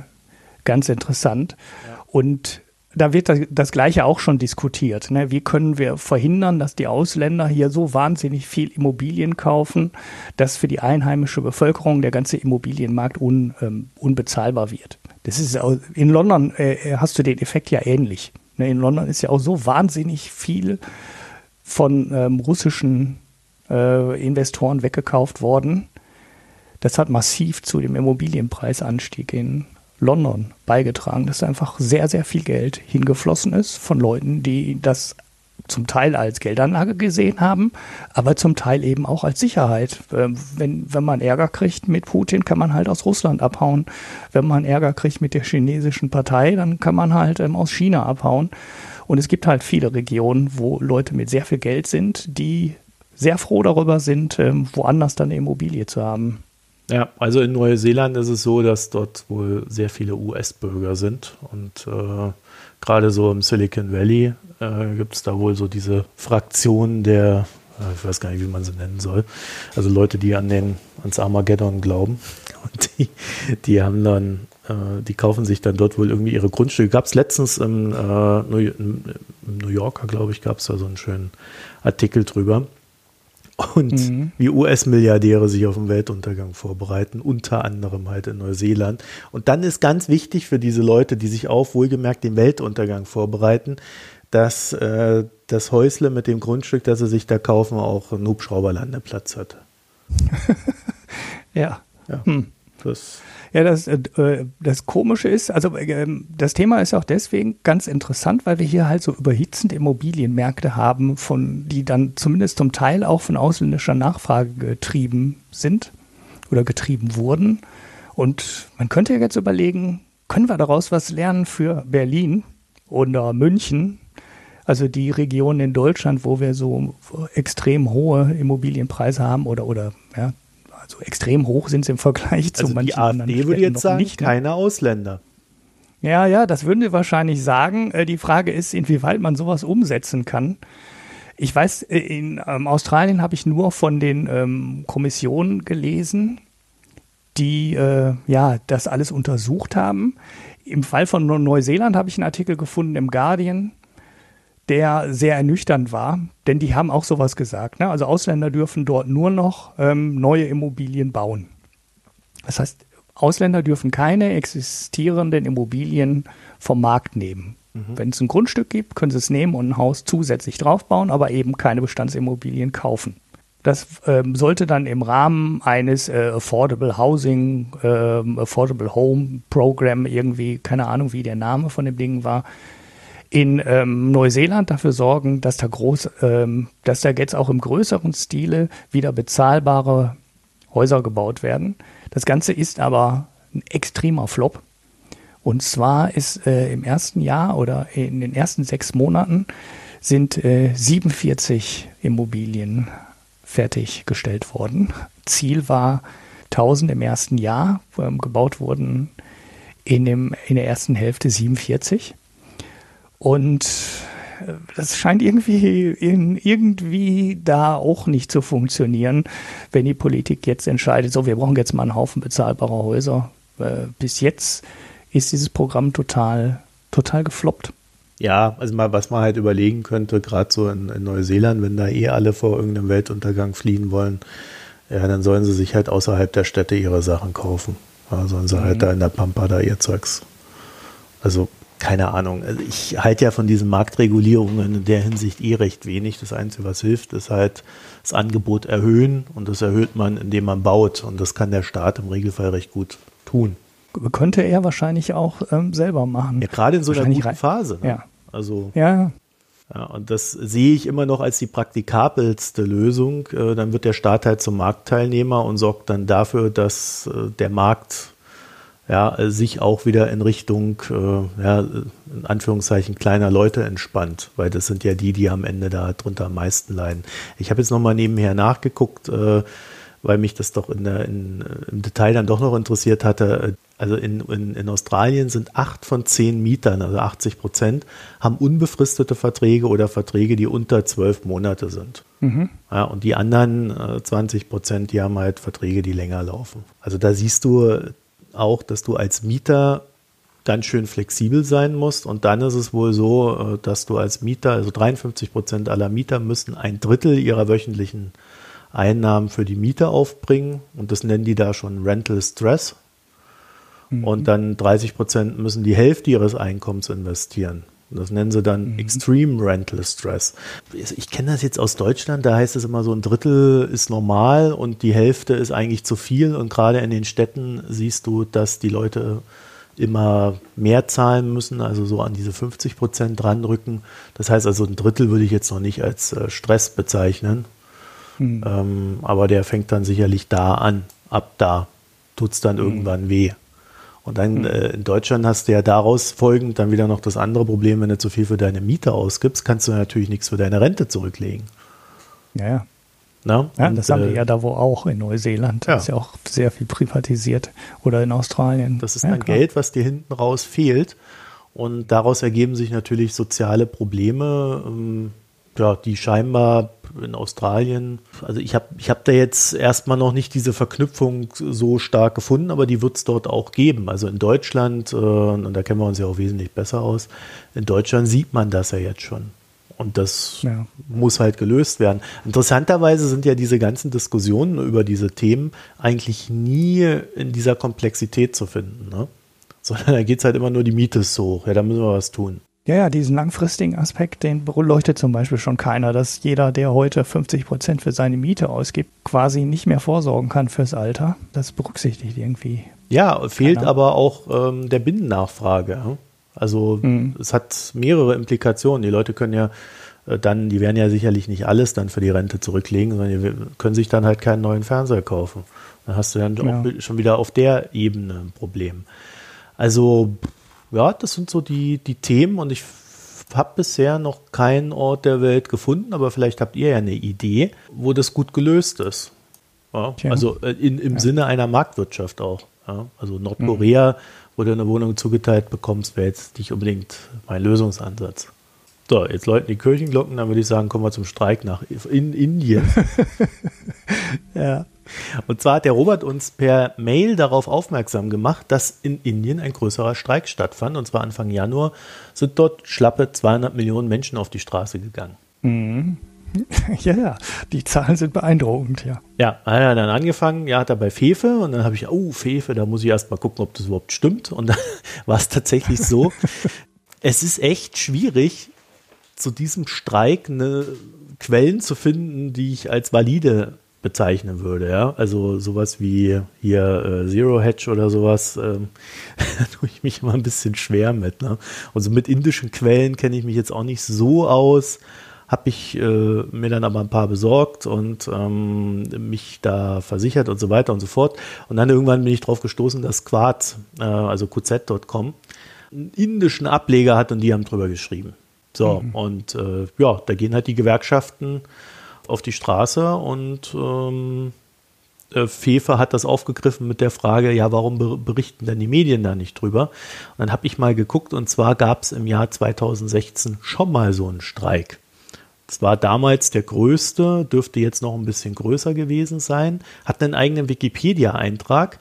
ganz interessant. Ja. Und da wird das, das, Gleiche auch schon diskutiert. Ne? Wie können wir verhindern, dass die Ausländer hier so wahnsinnig viel Immobilien kaufen, dass für die einheimische Bevölkerung der ganze Immobilienmarkt un, ähm, unbezahlbar wird? Das ist in London äh, hast du den Effekt ja ähnlich. Ne? In London ist ja auch so wahnsinnig viel von ähm, russischen äh, Investoren weggekauft worden. Das hat massiv zu dem Immobilienpreisanstieg in London beigetragen, dass einfach sehr, sehr viel Geld hingeflossen ist von Leuten, die das zum Teil als Geldanlage gesehen haben, aber zum Teil eben auch als Sicherheit. Ähm, wenn, wenn man Ärger kriegt mit Putin, kann man halt aus Russland abhauen. Wenn man Ärger kriegt mit der chinesischen Partei, dann kann man halt ähm, aus China abhauen. Und es gibt halt viele Regionen, wo Leute mit sehr viel Geld sind, die sehr froh darüber sind, ähm, woanders dann eine Immobilie zu haben. Ja, also in Neuseeland ist es so, dass dort wohl sehr viele US-Bürger sind und äh, gerade so im Silicon Valley äh, gibt es da wohl so diese Fraktion der, äh, ich weiß gar nicht, wie man sie nennen soll, also Leute, die an den, ans Armageddon glauben. [laughs] Und die, die haben dann, äh, die kaufen sich dann dort wohl irgendwie ihre Grundstücke. Gab es letztens im, äh, New, im New Yorker, glaube ich, gab es da so einen schönen Artikel drüber und mhm. wie US-Milliardäre sich auf den Weltuntergang vorbereiten, unter anderem halt in Neuseeland. Und dann ist ganz wichtig für diese Leute, die sich auf wohlgemerkt den Weltuntergang vorbereiten, dass äh, das Häusle mit dem Grundstück, das sie sich da kaufen, auch einen Hubschrauberlandeplatz hat. [laughs] ja. Ja. Hm. Das ja, das, äh, das Komische ist, also äh, das Thema ist auch deswegen ganz interessant, weil wir hier halt so überhitzende Immobilienmärkte haben, von die dann zumindest zum Teil auch von ausländischer Nachfrage getrieben sind oder getrieben wurden. Und man könnte ja jetzt überlegen, können wir daraus was lernen für Berlin oder München, also die Regionen in Deutschland, wo wir so extrem hohe Immobilienpreise haben oder, oder ja, so extrem hoch sind sie im Vergleich zu also manchen die AfD anderen würde jetzt sagen, nicht, ne? keine Ausländer. Ja, ja, das würden wir wahrscheinlich sagen. Äh, die Frage ist, inwieweit man sowas umsetzen kann. Ich weiß, äh, in ähm, Australien habe ich nur von den ähm, Kommissionen gelesen, die äh, ja das alles untersucht haben. Im Fall von Neuseeland habe ich einen Artikel gefunden im Guardian, der sehr ernüchternd war, denn die haben auch sowas gesagt. Ne? Also Ausländer dürfen dort nur noch ähm, neue Immobilien bauen. Das heißt, Ausländer dürfen keine existierenden Immobilien vom Markt nehmen. Mhm. Wenn es ein Grundstück gibt, können sie es nehmen und ein Haus zusätzlich draufbauen, aber eben keine Bestandsimmobilien kaufen. Das ähm, sollte dann im Rahmen eines äh, Affordable Housing, äh, Affordable Home Program irgendwie, keine Ahnung, wie der Name von dem Ding war, in ähm, Neuseeland dafür sorgen, dass da groß, ähm, dass da jetzt auch im größeren Stile wieder bezahlbare Häuser gebaut werden. Das Ganze ist aber ein extremer Flop. Und zwar ist äh, im ersten Jahr oder in den ersten sechs Monaten sind äh, 47 Immobilien fertiggestellt worden. Ziel war 1000 im ersten Jahr, ähm, gebaut wurden in, dem, in der ersten Hälfte 47. Und äh, das scheint irgendwie, irgendwie da auch nicht zu funktionieren, wenn die Politik jetzt entscheidet, so, wir brauchen jetzt mal einen Haufen bezahlbarer Häuser. Äh, bis jetzt ist dieses Programm total, total gefloppt. Ja, also mal, was man halt überlegen könnte, gerade so in, in, Neuseeland, wenn da eh alle vor irgendeinem Weltuntergang fliehen wollen, ja, dann sollen sie sich halt außerhalb der Städte ihre Sachen kaufen. Ja, sollen sie halt mhm. halt da in der Pampa da ihr Zeugs. Also keine Ahnung. Also ich halte ja von diesen Marktregulierungen in der Hinsicht eh recht wenig. Das Einzige, was hilft, ist halt das Angebot erhöhen und das erhöht man, indem man baut. Und das kann der Staat im Regelfall recht gut tun. Könnte er wahrscheinlich auch ähm, selber machen. Ja, gerade in so einer guten Phase. Ne? Ja. Also. Ja. Ja, und das sehe ich immer noch als die praktikabelste Lösung. Äh, dann wird der Staat halt zum Marktteilnehmer und sorgt dann dafür, dass äh, der Markt ja, sich auch wieder in Richtung, äh, ja, in Anführungszeichen kleiner Leute entspannt, weil das sind ja die, die am Ende da drunter am meisten leiden. Ich habe jetzt nochmal nebenher nachgeguckt, äh, weil mich das doch in der, in, im Detail dann doch noch interessiert hatte. Also in, in, in Australien sind acht von zehn Mietern, also 80 Prozent, haben unbefristete Verträge oder Verträge, die unter zwölf Monate sind. Mhm. Ja, und die anderen äh, 20 Prozent, die haben halt Verträge, die länger laufen. Also da siehst du, auch, dass du als Mieter ganz schön flexibel sein musst. Und dann ist es wohl so, äh, dass du als Mieter, also 53 Prozent aller Mieter müssen ein Drittel ihrer wöchentlichen Einnahmen für die Miete aufbringen. Und das nennen die da schon Rental Stress. Mhm. Und dann 30 Prozent müssen die Hälfte ihres Einkommens investieren. Das nennen sie dann mhm. Extreme Rental Stress. Ich kenne das jetzt aus Deutschland, da heißt es immer so, ein Drittel ist normal und die Hälfte ist eigentlich zu viel. Und gerade in den Städten siehst du, dass die Leute immer mehr zahlen müssen, also so an diese 50 Prozent dranrücken. Das heißt also, ein Drittel würde ich jetzt noch nicht als äh, Stress bezeichnen. Mhm. Ähm, aber der fängt dann sicherlich da an. Ab da tut es dann mhm. irgendwann weh. Und dann mhm. äh, in Deutschland hast du ja daraus folgend dann wieder noch das andere Problem, wenn du zu viel für deine Miete ausgibst, kannst du natürlich nichts für deine Rente zurücklegen. Ja, ja. Na? ja und, das haben wir äh, ja da wo auch in Neuseeland. Ja. ist ja auch sehr viel privatisiert. Oder in Australien. Das ist ja, dann klar. Geld, was dir hinten raus fehlt. Und daraus ergeben sich natürlich soziale Probleme, ähm, ja, die scheinbar in Australien, also ich habe ich hab da jetzt erstmal noch nicht diese Verknüpfung so stark gefunden, aber die wird es dort auch geben. Also in Deutschland, äh, und da kennen wir uns ja auch wesentlich besser aus, in Deutschland sieht man das ja jetzt schon. Und das ja. muss halt gelöst werden. Interessanterweise sind ja diese ganzen Diskussionen über diese Themen eigentlich nie in dieser Komplexität zu finden. Ne? Sondern da geht es halt immer nur, die Miete ist so hoch. Ja, da müssen wir was tun. Ja, ja, diesen langfristigen Aspekt, den beleuchtet zum Beispiel schon keiner, dass jeder, der heute 50 Prozent für seine Miete ausgibt, quasi nicht mehr vorsorgen kann fürs Alter. Das berücksichtigt irgendwie. Ja, fehlt keiner. aber auch ähm, der Binnennachfrage. Also mhm. es hat mehrere Implikationen. Die Leute können ja äh, dann, die werden ja sicherlich nicht alles dann für die Rente zurücklegen, sondern die können sich dann halt keinen neuen Fernseher kaufen. Dann hast du dann ja. auch schon wieder auf der Ebene ein Problem. Also ja, das sind so die, die Themen und ich habe bisher noch keinen Ort der Welt gefunden, aber vielleicht habt ihr ja eine Idee, wo das gut gelöst ist. Ja, also äh, in, im ja. Sinne einer Marktwirtschaft auch. Ja, also Nordkorea, mhm. wo du eine Wohnung zugeteilt bekommst, wäre jetzt nicht unbedingt mein Lösungsansatz. So, jetzt läuten die Kirchenglocken, dann würde ich sagen, kommen wir zum Streik nach in Indien. [laughs] ja. Und zwar hat der Robert uns per Mail darauf aufmerksam gemacht, dass in Indien ein größerer Streik stattfand. Und zwar Anfang Januar sind dort schlappe 200 Millionen Menschen auf die Straße gegangen. Mhm. [laughs] Ja, ja, die Zahlen sind beeindruckend, ja. Ja, hat er dann angefangen, ja, hat er bei Fefe und dann habe ich, oh, Fefe, da muss ich erst mal gucken, ob das überhaupt stimmt. Und dann [laughs] war es tatsächlich so. [laughs] es ist echt schwierig, zu diesem Streik eine Quellen zu finden, die ich als valide bezeichnen würde, ja. Also sowas wie hier äh, Zero Hedge oder sowas, ähm, [laughs] tue ich mich immer ein bisschen schwer mit. Ne? Also mit indischen Quellen kenne ich mich jetzt auch nicht so aus. Habe ich äh, mir dann aber ein paar besorgt und ähm, mich da versichert und so weiter und so fort. Und dann irgendwann bin ich drauf gestoßen, dass Quad, äh, also qz.com, einen indischen Ableger hat und die haben drüber geschrieben. So, mhm. und äh, ja, da gehen halt die Gewerkschaften auf die Straße und ähm, äh, Fefe hat das aufgegriffen mit der Frage, ja, warum berichten denn die Medien da nicht drüber? Und dann habe ich mal geguckt und zwar gab es im Jahr 2016 schon mal so einen Streik. Das war damals der größte, dürfte jetzt noch ein bisschen größer gewesen sein, hat einen eigenen Wikipedia-Eintrag.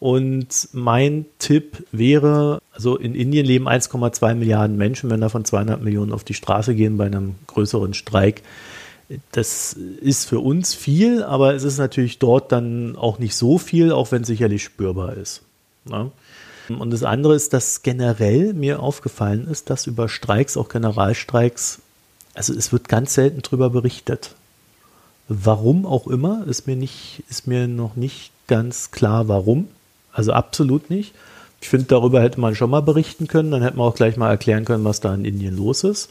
Und mein Tipp wäre, also in Indien leben 1,2 Milliarden Menschen, wenn davon 200 Millionen auf die Straße gehen bei einem größeren Streik, das ist für uns viel, aber es ist natürlich dort dann auch nicht so viel, auch wenn es sicherlich spürbar ist. Ne? Und das andere ist, dass generell mir aufgefallen ist, dass über Streiks, auch Generalstreiks, also es wird ganz selten darüber berichtet. Warum auch immer, ist mir nicht, ist mir noch nicht ganz klar, warum. Also absolut nicht. Ich finde, darüber hätte man schon mal berichten können, dann hätte man auch gleich mal erklären können, was da in Indien los ist.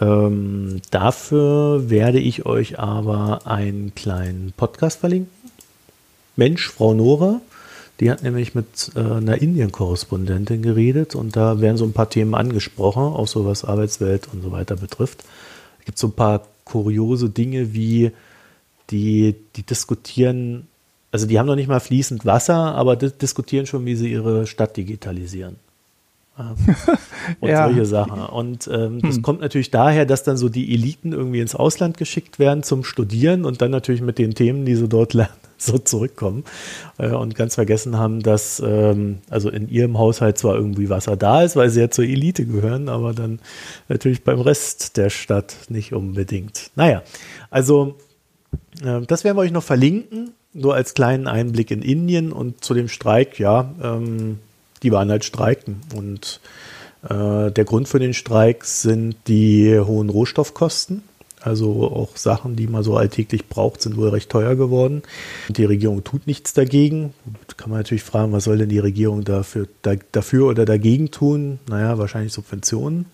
Ähm, dafür werde ich euch aber einen kleinen Podcast verlinken. Mensch, Frau Nora, die hat nämlich mit äh, einer Indien-Korrespondentin geredet und da werden so ein paar Themen angesprochen, auch so was Arbeitswelt und so weiter betrifft. Es gibt so ein paar kuriose Dinge wie die, die diskutieren, also die haben noch nicht mal fließend Wasser, aber diskutieren schon, wie sie ihre Stadt digitalisieren. [laughs] und ja. solche Sachen. Und ähm, das hm. kommt natürlich daher, dass dann so die Eliten irgendwie ins Ausland geschickt werden zum Studieren und dann natürlich mit den Themen, die sie dort [laughs] lernen, so zurückkommen äh, und ganz vergessen haben, dass ähm, also in ihrem Haushalt zwar irgendwie Wasser da ist, weil sie ja zur Elite gehören, aber dann natürlich beim Rest der Stadt nicht unbedingt. Naja, also äh, das werden wir euch noch verlinken, nur als kleinen Einblick in Indien und zu dem Streik, ja, ähm, die waren halt streiken. Und äh, der Grund für den Streik sind die hohen Rohstoffkosten. Also auch Sachen, die man so alltäglich braucht, sind wohl recht teuer geworden. Die Regierung tut nichts dagegen. Kann man natürlich fragen, was soll denn die Regierung dafür, da, dafür oder dagegen tun? Naja, wahrscheinlich Subventionen.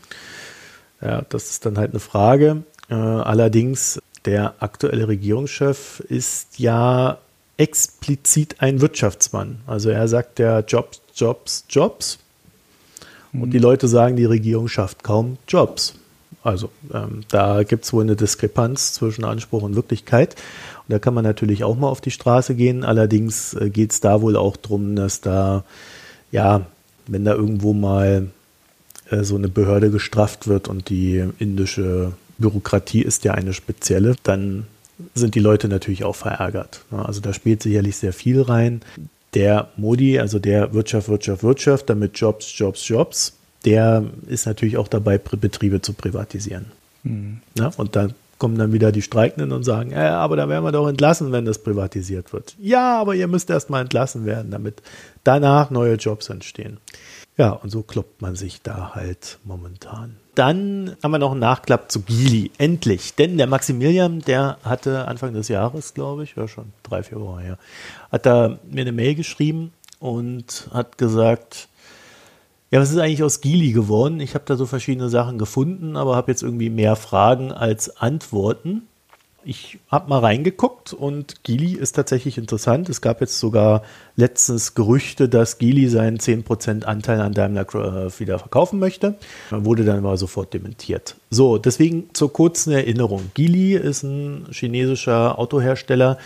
Ja, das ist dann halt eine Frage. Äh, allerdings, der aktuelle Regierungschef ist ja explizit ein Wirtschaftsmann. Also er sagt ja Jobs, Jobs, Jobs. Und die Leute sagen, die Regierung schafft kaum Jobs. Also ähm, da gibt es wohl eine Diskrepanz zwischen Anspruch und Wirklichkeit. Und da kann man natürlich auch mal auf die Straße gehen. Allerdings äh, geht es da wohl auch darum, dass da, ja, wenn da irgendwo mal äh, so eine Behörde gestrafft wird und die indische Bürokratie ist ja eine spezielle, dann sind die Leute natürlich auch verärgert. Also da spielt sicherlich sehr viel rein. Der Modi, also der Wirtschaft, Wirtschaft, Wirtschaft, damit Jobs, Jobs, Jobs, der ist natürlich auch dabei, Betriebe zu privatisieren. Mhm. Ja, und da kommen dann wieder die Streikenden und sagen, ja, aber da werden wir doch entlassen, wenn das privatisiert wird. Ja, aber ihr müsst erst mal entlassen werden, damit danach neue Jobs entstehen. Ja, und so kloppt man sich da halt momentan. Dann haben wir noch einen Nachklapp zu Gili. Endlich. Denn der Maximilian, der hatte Anfang des Jahres, glaube ich, ja schon drei, vier Wochen her, hat da mir eine Mail geschrieben und hat gesagt, ja, was ist eigentlich aus Gili geworden? Ich habe da so verschiedene Sachen gefunden, aber habe jetzt irgendwie mehr Fragen als Antworten ich habe mal reingeguckt und Gili ist tatsächlich interessant. Es gab jetzt sogar letztens Gerüchte, dass Gili seinen 10% Anteil an Daimler äh, wieder verkaufen möchte. Wurde dann aber sofort dementiert. So, deswegen zur kurzen Erinnerung. Gili ist ein chinesischer Autohersteller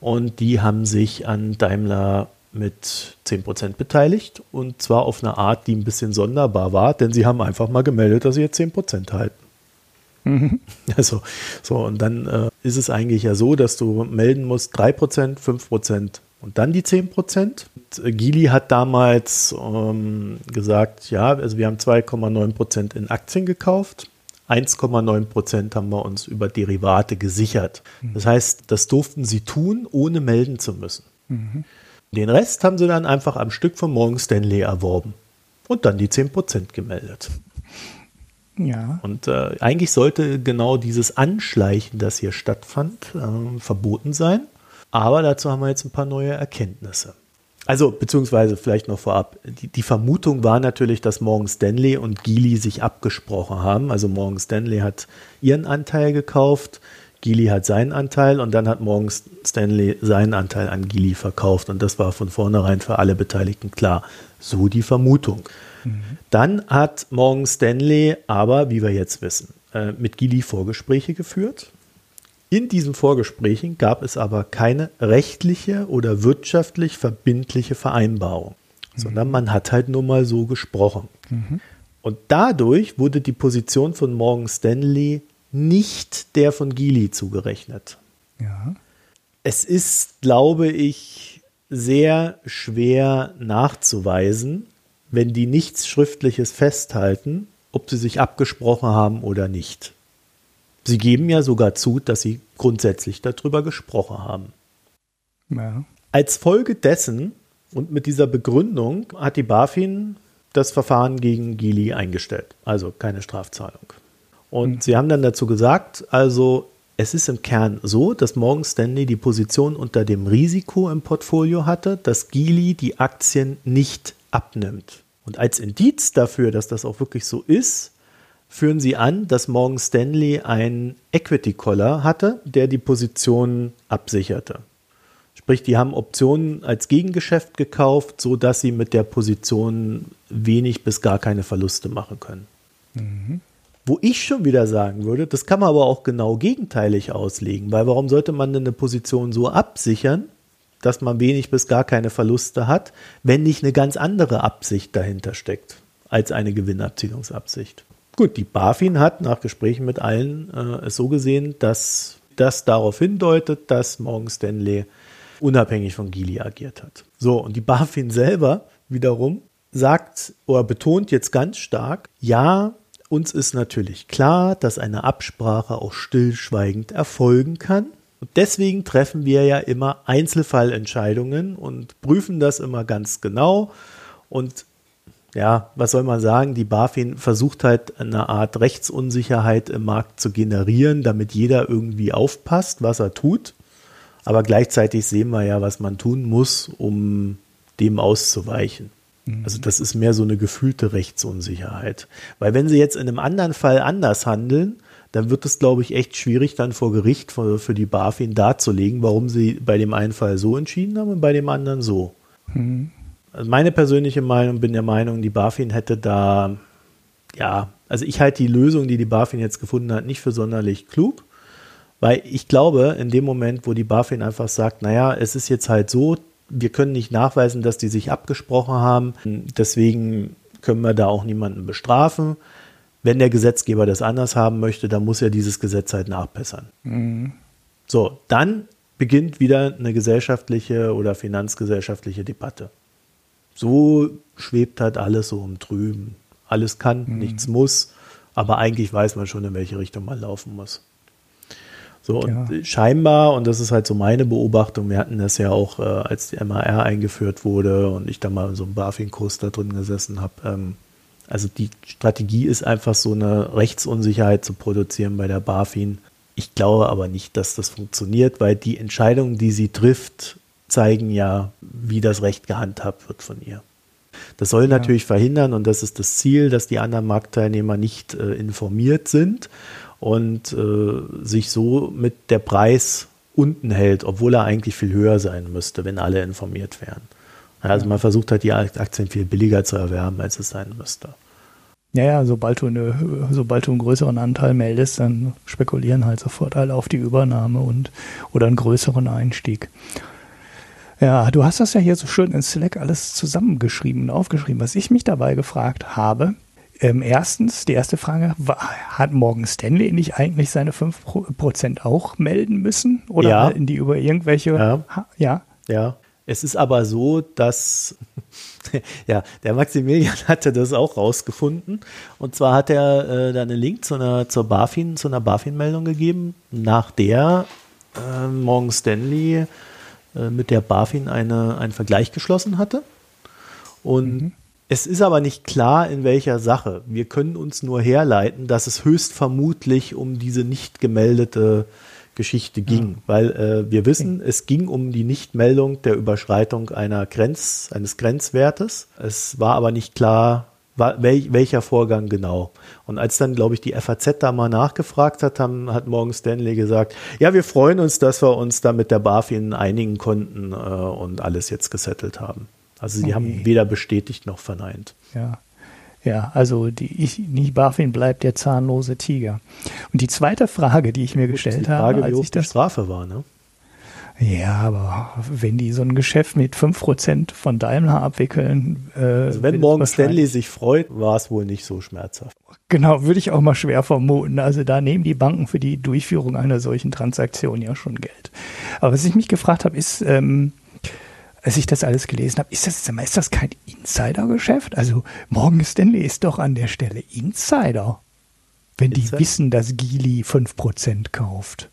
und die haben sich an Daimler mit 10% beteiligt und zwar auf eine Art, die ein bisschen sonderbar war, denn sie haben einfach mal gemeldet, dass sie jetzt 10% halten. Mhm. [laughs] Also, so, und dann äh, ist es eigentlich ja so, dass du melden musst 3%, 5% und dann die 10%. Und, äh, Gili hat damals ähm, gesagt, ja, also wir haben 2,9% in Aktien gekauft. 1,9% haben wir uns über Derivate gesichert. Mhm. Das heißt, das durften sie tun, ohne melden zu müssen. Mhm. Den Rest haben sie dann einfach am Stück von Morgan Stanley erworben und dann die 10% gemeldet. Ja. Und äh, eigentlich sollte genau dieses Anschleichen, das hier stattfand, äh, verboten sein. Aber dazu haben wir jetzt ein paar neue Erkenntnisse. Also, beziehungsweise vielleicht noch vorab. Die, die, Vermutung war natürlich, dass Morgan Stanley und Geely sich abgesprochen haben. Also Morgan Stanley hat ihren Anteil gekauft, Geely hat seinen Anteil und dann hat Morgan Stanley seinen Anteil an Geely verkauft. Und das war von vornherein für alle Beteiligten klar. So die Vermutung. Dann hat Morgan Stanley aber, wie wir jetzt wissen, äh, mit Gili Vorgespräche geführt. In diesen Vorgesprächen gab es aber keine rechtliche oder wirtschaftlich verbindliche Vereinbarung, mhm. sondern man hat halt nur mal so gesprochen. Mhm. Und dadurch wurde die Position von Morgan Stanley nicht der von Gili zugerechnet. Ja. Es ist, glaube ich, sehr schwer nachzuweisen, wenn die nichts Schriftliches festhalten, ob sie sich abgesprochen haben oder nicht. Sie geben ja sogar zu, dass sie grundsätzlich darüber gesprochen haben. Ja. Als Folge dessen und mit dieser Begründung hat die BaFin das Verfahren gegen Gili eingestellt, also keine Strafzahlung. Und mhm. sie haben dann dazu gesagt, also es ist im Kern so, dass Morgan Stanley die Position unter dem Risiko im Portfolio hatte, dass Gili die Aktien nicht abnimmt. Und als Indiz dafür, dass das auch wirklich so ist, führen sie an, dass Morgan Stanley einen Equity Collar hatte, der die Position absicherte. Sprich, die haben Optionen als Gegengeschäft gekauft, sodass sie mit der Position wenig bis gar keine Verluste machen können. Mhm. Wo ich schon wieder sagen würde, das kann man aber auch genau gegenteilig auslegen, weil warum sollte man denn eine Position so absichern, dass man wenig bis gar keine Verluste hat, wenn nicht eine ganz andere Absicht dahinter steckt als eine Gewinnabziehungsabsicht. Gut, die BaFin hat nach Gesprächen mit allen äh, es so gesehen, dass das darauf hindeutet, dass Morgan Stanley unabhängig von Gili agiert hat. So, und die BaFin selber wiederum sagt oder betont jetzt ganz stark, ja, uns ist natürlich klar, dass eine Absprache auch stillschweigend erfolgen kann. Und deswegen treffen wir ja immer Einzelfallentscheidungen und prüfen das immer ganz genau. Und ja, was soll man sagen? Die BaFin versucht halt eine Art Rechtsunsicherheit im Markt zu generieren, damit jeder irgendwie aufpasst, was er tut. Aber gleichzeitig sehen wir ja, was man tun muss, um dem auszuweichen. Mhm. Also das ist mehr so eine gefühlte Rechtsunsicherheit. Weil wenn sie jetzt in einem anderen Fall anders handeln, dann wird es, glaube ich, echt schwierig, dann vor Gericht für, für, die BaFin darzulegen, warum sie bei dem einen Fall so entschieden haben und bei dem anderen so. Mhm. Also meine persönliche Meinung, bin der Meinung, die BaFin hätte da, ja, also ich halte die Lösung, die die BaFin jetzt gefunden hat, nicht für sonderlich klug, weil ich glaube, in dem Moment, wo die BaFin einfach sagt, naja, es ist jetzt halt so, wir können nicht nachweisen, dass die sich abgesprochen haben, deswegen können wir da auch niemanden bestrafen. Wenn der Gesetzgeber das anders haben möchte, dann muss er dieses Gesetz halt nachbessern. Mhm. So, dann beginnt wieder eine gesellschaftliche oder finanzgesellschaftliche Debatte. So schwebt halt alles so um drüben. Alles kann, mhm. nichts muss, aber eigentlich weiß man schon, in welche Richtung man laufen muss. So, und ja. scheinbar, und das ist halt so meine Beobachtung, wir hatten das ja auch, äh, als die MAR eingeführt wurde und ich da mal so einen BaFin-Kurs da drin gesessen habe. Ähm, also die Strategie ist einfach so eine Rechtsunsicherheit zu produzieren bei der BaFin. Ich glaube aber nicht, dass das funktioniert, weil die Entscheidungen, die sie trifft, zeigen ja, wie das Recht gehandhabt wird von ihr. Das soll natürlich ja. verhindern, und das ist das Ziel, dass die anderen Marktteilnehmer nicht äh, informiert sind und äh, sich so mit der Preis unten hält, obwohl er eigentlich viel höher sein müsste, wenn alle informiert wären. Also man versucht halt die Aktien viel billiger zu erwerben, als es sein müsste. Ja, ja, sobald du, eine, sobald du einen größeren Anteil meldest, dann spekulieren halt sofort alle auf die Übernahme und oder einen größeren Einstieg. Ja, du hast das ja hier so schön in Slack alles zusammengeschrieben und aufgeschrieben. Was ich mich dabei gefragt habe, ähm, erstens, die erste Frage, hat Morgan Stanley nicht eigentlich seine 5% auch melden müssen? Oder ja. melden die über irgendwelche? Ja. ja. Ja. Es ist aber so, dass [laughs] ja, der Maximilian hatte das auch rausgefunden. Und zwar hat er äh, da einen Link zu einer, zur BaFin, zu einer BaFin-Meldung gegeben, nach der äh, Morgan Stanley äh, mit der BaFin eine, einen Vergleich geschlossen hatte. Und mhm. Es ist aber nicht klar, in welcher Sache. Wir können uns nur herleiten, dass es höchst vermutlich um diese nicht gemeldete Geschichte ging, ja. weil äh, wir wissen, okay. es ging um die Nichtmeldung der Überschreitung einer Grenz, eines Grenzwertes. Es war aber nicht klar, war, wel, welcher Vorgang genau. Und als dann, glaube ich, die FAZ da mal nachgefragt hat, haben, hat Morgan Stanley gesagt, ja, wir freuen uns, dass wir uns da mit der BaFin einigen konnten äh, und alles jetzt gesettelt haben. Also sie okay. haben weder bestätigt noch verneint. Ja. Ja, also die, ich, nicht BaFin bleibt der zahnlose Tiger. Und die zweite Frage, die ich mir gestellt Frage, habe, als ich das Strafe war, ne? Ja, aber wenn die so ein Geschäft mit 5% von Daimler abwickeln. Äh, also wenn Morgan Stanley sich freut, war es wohl nicht so schmerzhaft. Genau, würde ich auch mal schwer vermuten. Also da nehmen die Banken für die Durchführung einer solchen Transaktion ja schon Geld. Aber was ich mich gefragt habe, ist, ähm, als ich das alles gelesen habe, ist das, ist das kein Insider-Geschäft? Also Morgan Stanley ist doch an der Stelle Insider, wenn Insider? die wissen, dass Geely 5% kauft.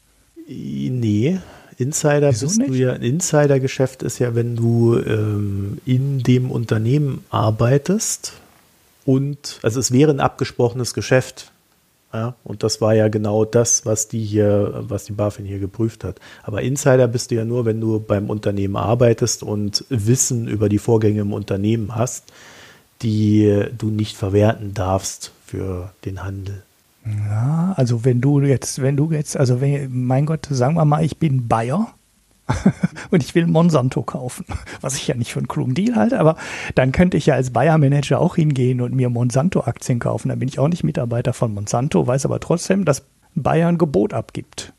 Nee, Insider Wieso bist nicht? du ja, ein Insider-Geschäft ist ja, wenn du ähm, in dem Unternehmen arbeitest und, also es wäre ein abgesprochenes Geschäft. Ja, und das war ja genau das, was die hier, was die BaFin hier geprüft hat. Aber Insider bist du ja nur, wenn du beim Unternehmen arbeitest und Wissen über die Vorgänge im Unternehmen hast, die du nicht verwerten darfst für den Handel. Ja, also wenn du jetzt, wenn du jetzt, also wenn, mein Gott, sagen wir mal, ich bin Bayer [laughs] und ich will Monsanto kaufen, was ich ja nicht für einen klugen Deal halte, aber dann könnte ich ja als Bayer-Manager auch hingehen und mir Monsanto-Aktien kaufen. Dann bin ich auch nicht Mitarbeiter von Monsanto, weiß aber trotzdem, dass Bayer ein Gebot abgibt.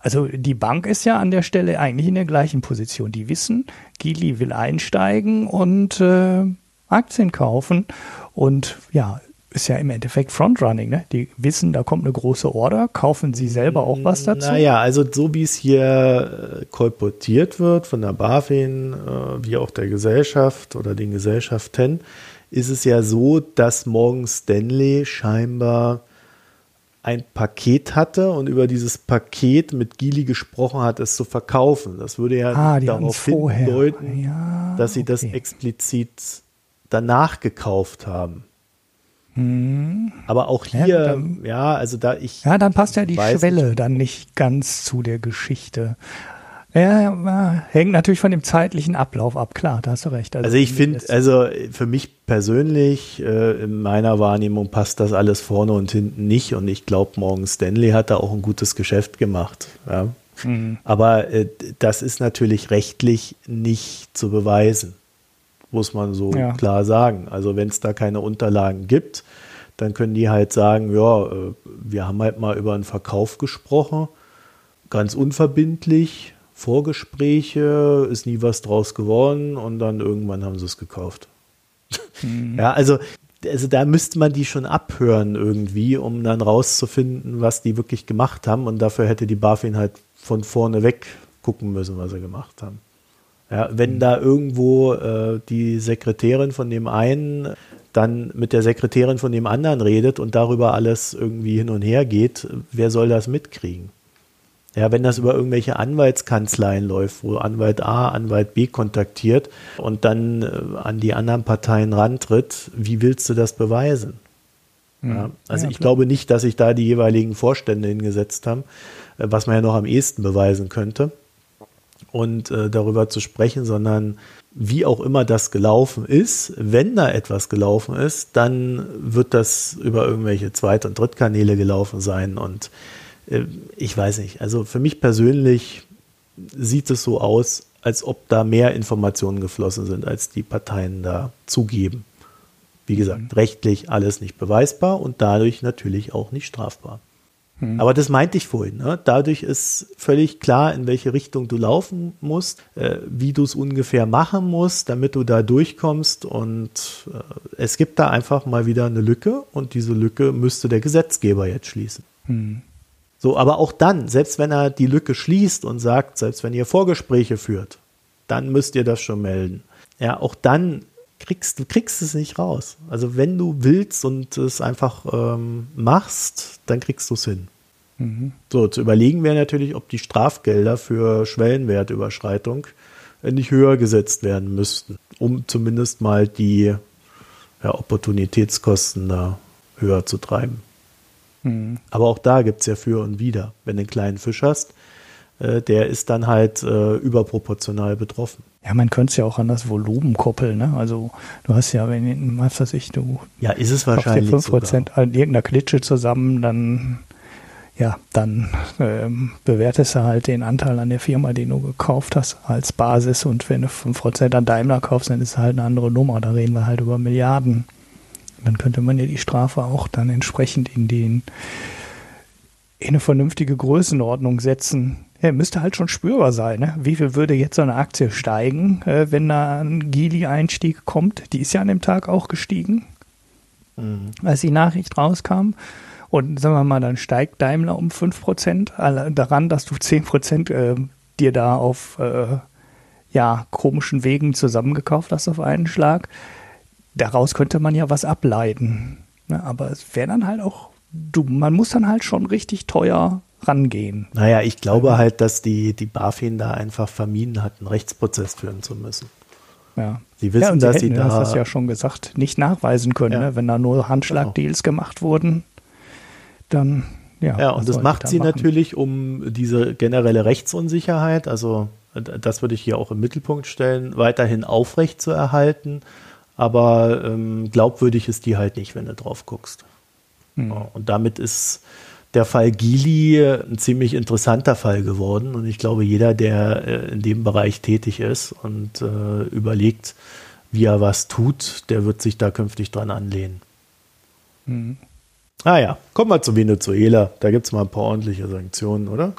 Also die Bank ist ja an der Stelle eigentlich in der gleichen Position. Die wissen, Gili will einsteigen und äh, Aktien kaufen und ja, ist ja im Endeffekt Frontrunning. Ne? Die wissen, da kommt eine große Order, kaufen sie selber auch was dazu? Naja, also so wie es hier äh, kolportiert wird von der BaFin, äh, wie auch der Gesellschaft oder den Gesellschaften, ist es ja so, dass Morgan Stanley scheinbar ein Paket hatte und über dieses Paket mit Gili gesprochen hat, es zu verkaufen. Das würde ja ah, darauf hindeuten, ja, dass sie okay. das explizit danach gekauft haben. Hm. Aber auch hier, ja, dann, ja, also da ich. Ja, dann passt ja die Schwelle nicht. dann nicht ganz zu der Geschichte. Ja, hängt natürlich von dem zeitlichen Ablauf ab, klar, da hast du recht. Also, also ich finde, also für mich persönlich, äh, in meiner Wahrnehmung passt das alles vorne und hinten nicht und ich glaube, Morgan Stanley hat da auch ein gutes Geschäft gemacht. Ja. Mhm. Aber äh, das ist natürlich rechtlich nicht zu beweisen muss man so ja. klar sagen. Also wenn es da keine Unterlagen gibt, dann können die halt sagen, ja, äh, wir haben halt mal über einen Verkauf gesprochen, ganz unverbindlich, Vorgespräche, ist nie was draus geworden und dann irgendwann haben sie es gekauft. Mhm. [laughs] Ja, also also da müsste man die schon abhören irgendwie, um dann rauszufinden, was die wirklich gemacht haben. Und dafür hätte die BaFin halt von vorne weg gucken müssen, was sie gemacht haben. Ja, wenn da irgendwo äh, die Sekretärin von dem einen dann mit der Sekretärin von dem anderen redet und darüber alles irgendwie hin und her geht, wer soll das mitkriegen? Ja, wenn das über irgendwelche Anwaltskanzleien läuft, wo Anwalt A Anwalt B kontaktiert und dann äh, an die anderen Parteien rantritt, wie willst du das beweisen? Hm. Ja, also ja, ich glaube nicht, dass sich da die jeweiligen Vorstände hingesetzt haben, äh, was man ja noch am ehesten beweisen könnte und äh, darüber zu sprechen, sondern wie auch immer das gelaufen ist, wenn da etwas gelaufen ist, dann wird das über irgendwelche Zweit- und Drittkanäle gelaufen sein und äh, ich weiß nicht. Also für mich persönlich sieht es so aus, als ob da mehr Informationen geflossen sind, als die Parteien da zugeben. Wie gesagt, mhm. rechtlich alles nicht beweisbar und dadurch natürlich auch nicht strafbar. Mhm. Aber das meinte ich vorhin. Ne? Dadurch ist völlig klar, in welche Richtung du laufen musst, äh, wie du es ungefähr machen musst, damit du da durchkommst. Und äh, es gibt da einfach mal wieder eine Lücke und diese Lücke müsste der Gesetzgeber jetzt schließen. Mhm. So, aber auch dann, selbst wenn er die Lücke schließt und sagt, selbst wenn ihr Vorgespräche führt, dann müsst ihr das schon melden. Ja, auch dann kriegst du kriegst es nicht raus. Also wenn du willst und es einfach ähm, machst, dann kriegst du es hin. Mhm. So, zu überlegen wäre natürlich, ob die Strafgelder für Schwellenwertüberschreitung nicht höher gesetzt werden müssten, um zumindest mal die ja, Opportunitätskosten da höher zu treiben. Mhm. Aber auch da gibt es ja für und wieder. Wenn du einen kleinen Fisch hast, äh, der ist dann halt äh, überproportional betroffen. Ja, man könnte es ja auch an das Volumen koppeln. Ne? Also du hast ja, wenn, was weiß ich, du ja, ist es wahrscheinlich 5% an irgendeiner Klitsche zusammen, dann ja, dann ähm, bewertest du halt den Anteil an der Firma, den du gekauft hast, als Basis. Und wenn du 5% an Daimler kaufst, dann ist es halt eine andere Nummer. Da reden wir halt über Milliarden. Dann könnte man ja die Strafe auch dann entsprechend in den in eine vernünftige Größenordnung setzen. Ja, müsste halt schon spürbar sein. Ne? Wie viel würde jetzt so eine Aktie steigen, äh, wenn da ein Gili-Einstieg kommt? Die ist ja an dem Tag auch gestiegen, mhm. als die Nachricht rauskam. Und sagen wir mal, dann steigt Daimler um 5% daran, dass du 10% äh, dir da auf äh, ja, komischen Wegen zusammengekauft hast auf einen Schlag daraus könnte man ja was ableiten. Ne? Aber es wäre dann halt auch, du, man muss dann halt schon richtig teuer rangehen. Naja, ich glaube halt, dass die, die BaFin da einfach vermieden hat, einen Rechtsprozess führen zu müssen. Ja. Sie wissen, ja, sie dass hätten, sie da. Du hast das ja schon gesagt, nicht nachweisen können. Ja. Ne? Wenn da nur Handschlagdeals genau. gemacht wurden, dann. Ja, ja und das macht da sie machen? natürlich, um diese generelle Rechtsunsicherheit, also das würde ich hier auch im Mittelpunkt stellen, weiterhin aufrecht zu erhalten aber ähm, glaubwürdig ist die halt nicht, wenn du drauf guckst. Mhm. Und damit ist der Fall Gili ein ziemlich interessanter Fall geworden. Und ich glaube, jeder, der äh, in dem Bereich tätig ist und äh, überlegt, wie er was tut, der wird sich da künftig dran anlehnen. Mhm. Ah ja, kommen wir zu Venezuela. Da gibt es mal ein paar ordentliche Sanktionen, oder?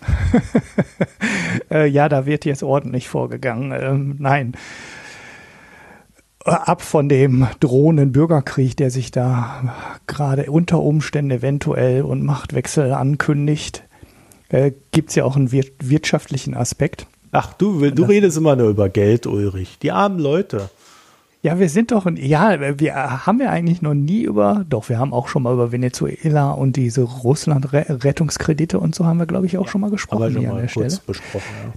[laughs] äh, ja, da wird jetzt ordentlich vorgegangen. Ähm, nein ab von dem drohenden Bürgerkrieg, der sich da gerade unter Umständen eventuell und Machtwechsel ankündigt, äh, gibt es ja auch einen wir wirtschaftlichen Aspekt. Ach, du, du redest immer nur über Geld, Ulrich. Die armen Leute. Ja, wir sind doch, ja, wir haben ja eigentlich noch nie über, doch, wir haben auch schon mal über Venezuela und diese Russland-Rettungskredite und so haben wir, glaube ich, auch ja, schon mal gesprochen. Aber schon mal kurz Stelle. besprochen, ja.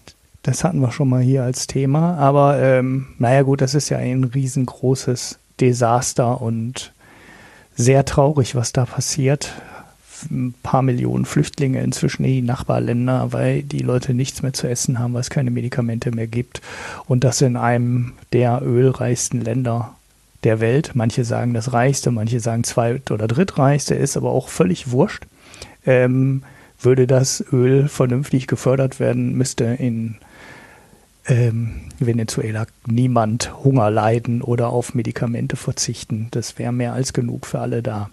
Das hatten wir schon mal hier als Thema. Aber ähm, naja gut, das ist ja ein riesengroßes Desaster und sehr traurig, was da passiert. Ein paar Millionen Flüchtlinge inzwischen in die Nachbarländer, weil die Leute nichts mehr zu essen haben, weil es keine Medikamente mehr gibt. Und das in einem der ölreichsten Länder der Welt. Manche sagen das reichste, manche sagen zweit- oder drittreichste, ist aber auch völlig wurscht. Ähm, würde das Öl vernünftig gefördert werden, müsste in ähm, Venezuela niemand Hunger leiden oder auf Medikamente verzichten. Das wäre mehr als genug für alle da.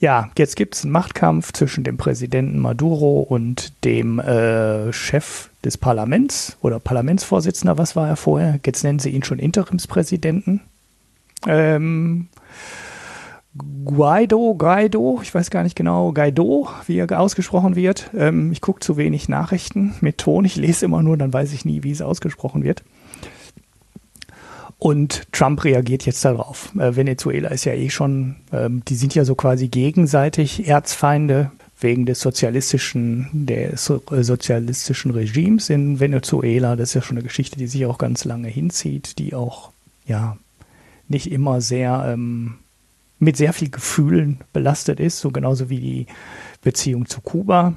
Ja, jetzt gibt es einen Machtkampf zwischen dem Präsidenten Maduro und dem äh, Chef des Parlaments oder Parlamentsvorsitzender, was war er vorher? Jetzt nennen sie ihn schon Interimspräsidenten. Ähm, Guaido, Guaido, ich weiß gar nicht genau, Guaido, wie er ausgesprochen wird. Ähm, ich gucke zu wenig Nachrichten mit Ton. Ich lese immer nur, dann weiß ich nie, wie es ausgesprochen wird. Und Trump reagiert jetzt darauf. Äh, Venezuela ist ja eh schon, ähm, die sind ja so quasi gegenseitig Erzfeinde wegen des sozialistischen, des äh, sozialistischen Regimes in Venezuela. Das ist ja schon eine Geschichte, die sich auch ganz lange hinzieht, die auch ja nicht immer sehr ähm, mit sehr viel Gefühlen belastet ist, so genauso wie die Beziehung zu Kuba.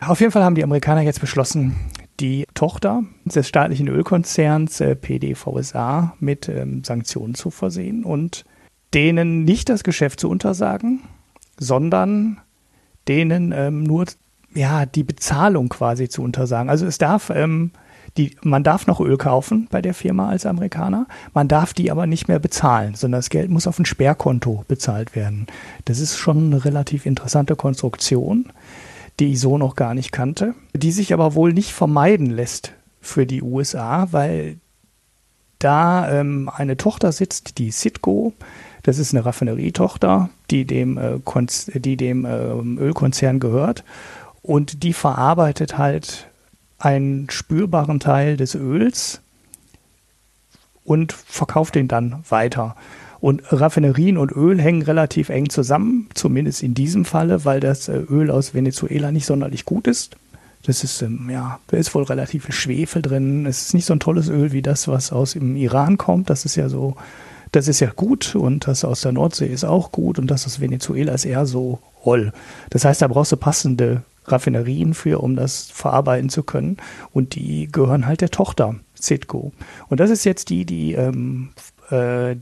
Auf jeden Fall haben die Amerikaner jetzt beschlossen, die Tochter des staatlichen Ölkonzerns äh, PDVSA mit ähm, Sanktionen zu versehen und denen nicht das Geschäft zu untersagen, sondern denen ähm, nur ja, die Bezahlung quasi zu untersagen. Also es darf, ähm, die, man darf noch Öl kaufen bei der Firma als Amerikaner, man darf die aber nicht mehr bezahlen, sondern das Geld muss auf ein Sperrkonto bezahlt werden. Das ist schon eine relativ interessante Konstruktion die ich so noch gar nicht kannte, die sich aber wohl nicht vermeiden lässt für die USA, weil da ähm, eine Tochter sitzt, die Citgo, das ist eine Raffinerietochter, die dem, äh, die dem äh, Ölkonzern gehört und die verarbeitet halt einen spürbaren Teil des Öls und verkauft den dann weiter. Und Raffinerien und Öl hängen relativ eng zusammen, zumindest in diesem Falle, weil das äh, Öl aus Venezuela nicht sonderlich gut ist. Das ist, ähm, ja, da ist wohl relativ viel Schwefel drin. Es ist nicht so ein tolles Öl wie das, was aus dem Iran kommt. Das ist ja so, das ist ja gut und das aus der Nordsee ist auch gut und das aus Venezuela ist eher so roll. Das heißt, da brauchst du passende Raffinerien für, um das verarbeiten zu können. Und die gehören halt der Tochter, Citgo. Und das ist jetzt die, die ähm, äh,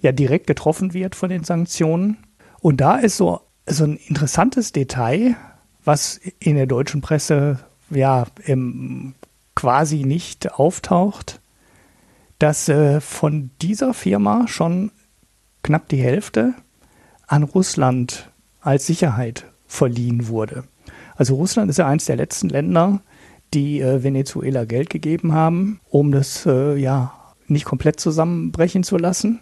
ja direkt getroffen wird von den Sanktionen. Und da ist so, so ein interessantes Detail, was in der deutschen Presse ja im, quasi nicht auftaucht, dass äh, von dieser Firma schon knapp die Hälfte an Russland als Sicherheit verliehen wurde. Also Russland ist ja eines der letzten Länder, die äh, Venezuela Geld gegeben haben, um das äh, ja nicht komplett zusammenbrechen zu lassen.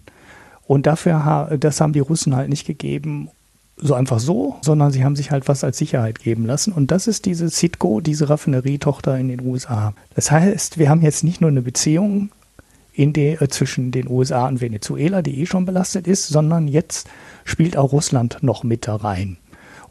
Und dafür, das haben die Russen halt nicht gegeben, so einfach so, sondern sie haben sich halt was als Sicherheit geben lassen. Und das ist diese Citgo, diese Raffinerietochter in den USA. Das heißt, wir haben jetzt nicht nur eine Beziehung in der, äh, zwischen den USA und Venezuela, die eh schon belastet ist, sondern jetzt spielt auch Russland noch mit da rein.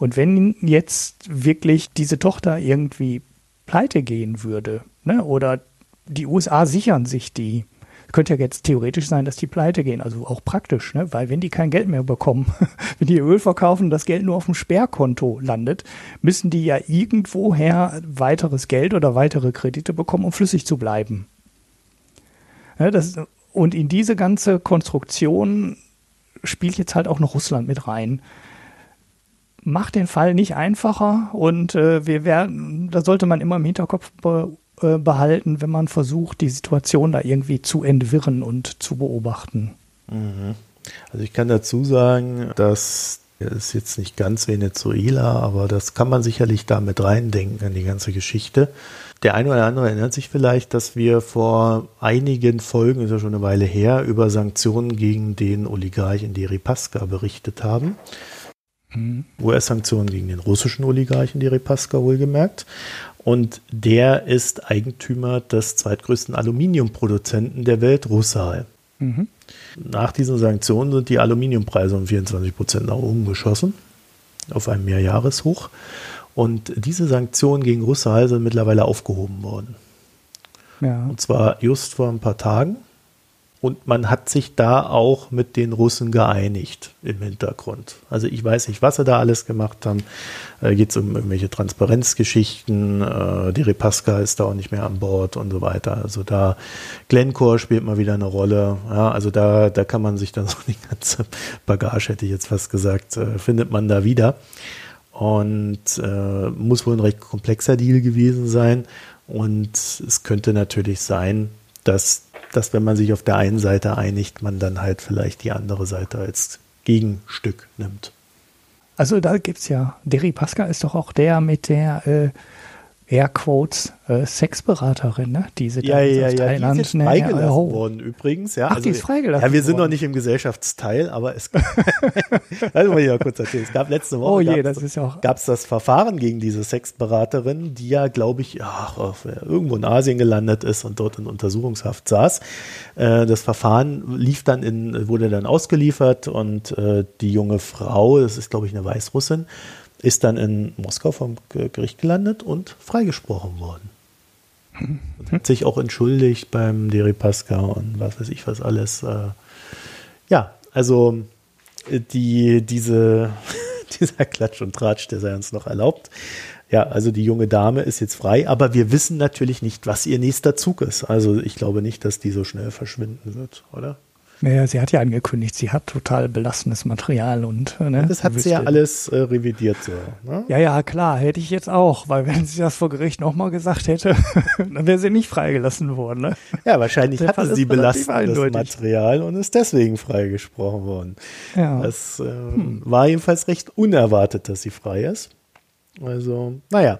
Und wenn jetzt wirklich diese Tochter irgendwie pleite gehen würde, ne, oder die USA sichern sich die, könnte ja jetzt theoretisch sein, dass die pleite gehen, also auch praktisch, ne? weil wenn die kein Geld mehr bekommen, [laughs] wenn die Öl verkaufen und das Geld nur auf dem Sperrkonto landet, müssen die ja irgendwoher weiteres Geld oder weitere Kredite bekommen, um flüssig zu bleiben. Ja, das, und in diese ganze Konstruktion spielt jetzt halt auch noch Russland mit rein. Macht den Fall nicht einfacher und äh, wir werden, da sollte man immer im Hinterkopf be äh, behalten, wenn man versucht, die Situation da irgendwie zu entwirren und zu beobachten. Mhm. Also ich kann dazu sagen, dass ist jetzt nicht ganz Venezuela, aber das kann man sicherlich da mit reindenken an die ganze Geschichte. Der eine oder andere erinnert sich vielleicht, dass wir vor einigen Folgen, ist ja schon eine Weile her, über Sanktionen gegen den Oligarchen Deripaska berichtet haben. Mhm. US-Sanktionen gegen den russischen Oligarchen Deripaska wohlgemerkt. Und der ist Eigentümer des zweitgrößten Aluminiumproduzenten der Welt, Rusal. Mhm. Nach diesen Sanktionen sind die Aluminiumpreise um 24 Prozent nach oben geschossen, auf einem Mehrjahreshoch. Und diese Sanktionen gegen Rusal sind mittlerweile aufgehoben worden. Ja. Und zwar just vor ein paar Tagen. Und man hat sich da auch mit den Russen geeinigt im Hintergrund. Also ich weiß nicht, was sie da alles gemacht haben. Äh, Geht es um irgendwelche Transparenzgeschichten. Äh, die Repaska ist da auch nicht mehr an Bord und so weiter. Also da Glencore spielt mal wieder eine Rolle. Ja, also da, da kann man sich dann [laughs] so die ganze Bagage, hätte ich jetzt fast gesagt, äh, findet man da wieder. Und äh, muss wohl ein recht komplexer Deal gewesen sein. Und es könnte natürlich sein, dass dass wenn man sich auf der einen Seite einigt, man dann halt vielleicht die andere Seite als Gegenstück nimmt. Also da gibt es ja, Derry Pascal ist doch auch der mit der, äh, Airquotes äh, Sexberaterin, ne? Diese ja, ja, ja, Thailand, die ist jetzt freigelassen ne, oh. worden übrigens. Ja, Ach, also, die ist freigelassen Ja, wir sind worden. noch nicht im Gesellschaftsteil, aber es also mal hier kurz erzählen. Es gab letzte Woche oh je, das ist ja auch gab's das Verfahren gegen diese Sexberaterin, die ja, glaube ich, ach, irgendwo in Asien gelandet ist und dort in Untersuchungshaft saß. Äh, das Verfahren lief dann in, wurde dann ausgeliefert und äh, die junge Frau, das ist, glaube ich, eine Weißrussin, ist dann in Moskau vom Gericht gelandet und freigesprochen worden. Und hat sich auch entschuldigt beim Deripaska und was weiß ich was alles. Äh, ja, also äh, die, diese, [laughs] dieser Klatsch und Tratsch, der sei uns noch erlaubt. Ja, also die junge Dame ist jetzt frei, aber wir wissen natürlich nicht, was ihr nächster Zug ist. Also ich glaube nicht, dass die so schnell verschwinden wird, oder? Naja, sie hat ja angekündigt, sie hat total belastendes Material und ne, das hat sie ja alles äh, revidiert so. Ne? Ja, ja, klar, hätte ich jetzt auch, weil wenn sie das vor Gericht nochmal gesagt hätte, [laughs] dann wäre sie nicht freigelassen worden. Ne? Ja, wahrscheinlich hatte sie belastendes Material und ist deswegen freigesprochen worden. Ja. Das äh, hm. war jedenfalls recht unerwartet, dass sie frei ist. Also, naja.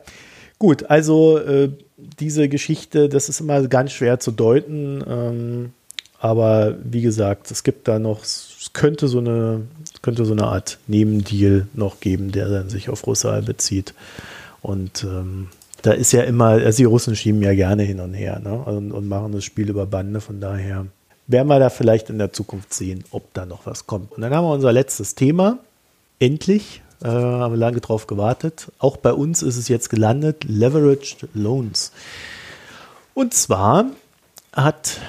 Gut, also äh, diese Geschichte, das ist immer ganz schwer zu deuten. Ähm, aber wie gesagt, es gibt da noch, es könnte so eine, könnte so eine Art Nebendeal noch geben, der dann sich auf Russal bezieht. Und ähm, da ist ja immer, also die Russen schieben ja gerne hin und her ne? und, und machen das Spiel über Bande. Von daher werden wir da vielleicht in der Zukunft sehen, ob da noch was kommt. Und dann haben wir unser letztes Thema. Endlich äh, haben wir lange drauf gewartet. Auch bei uns ist es jetzt gelandet: Leveraged Loans. Und zwar hat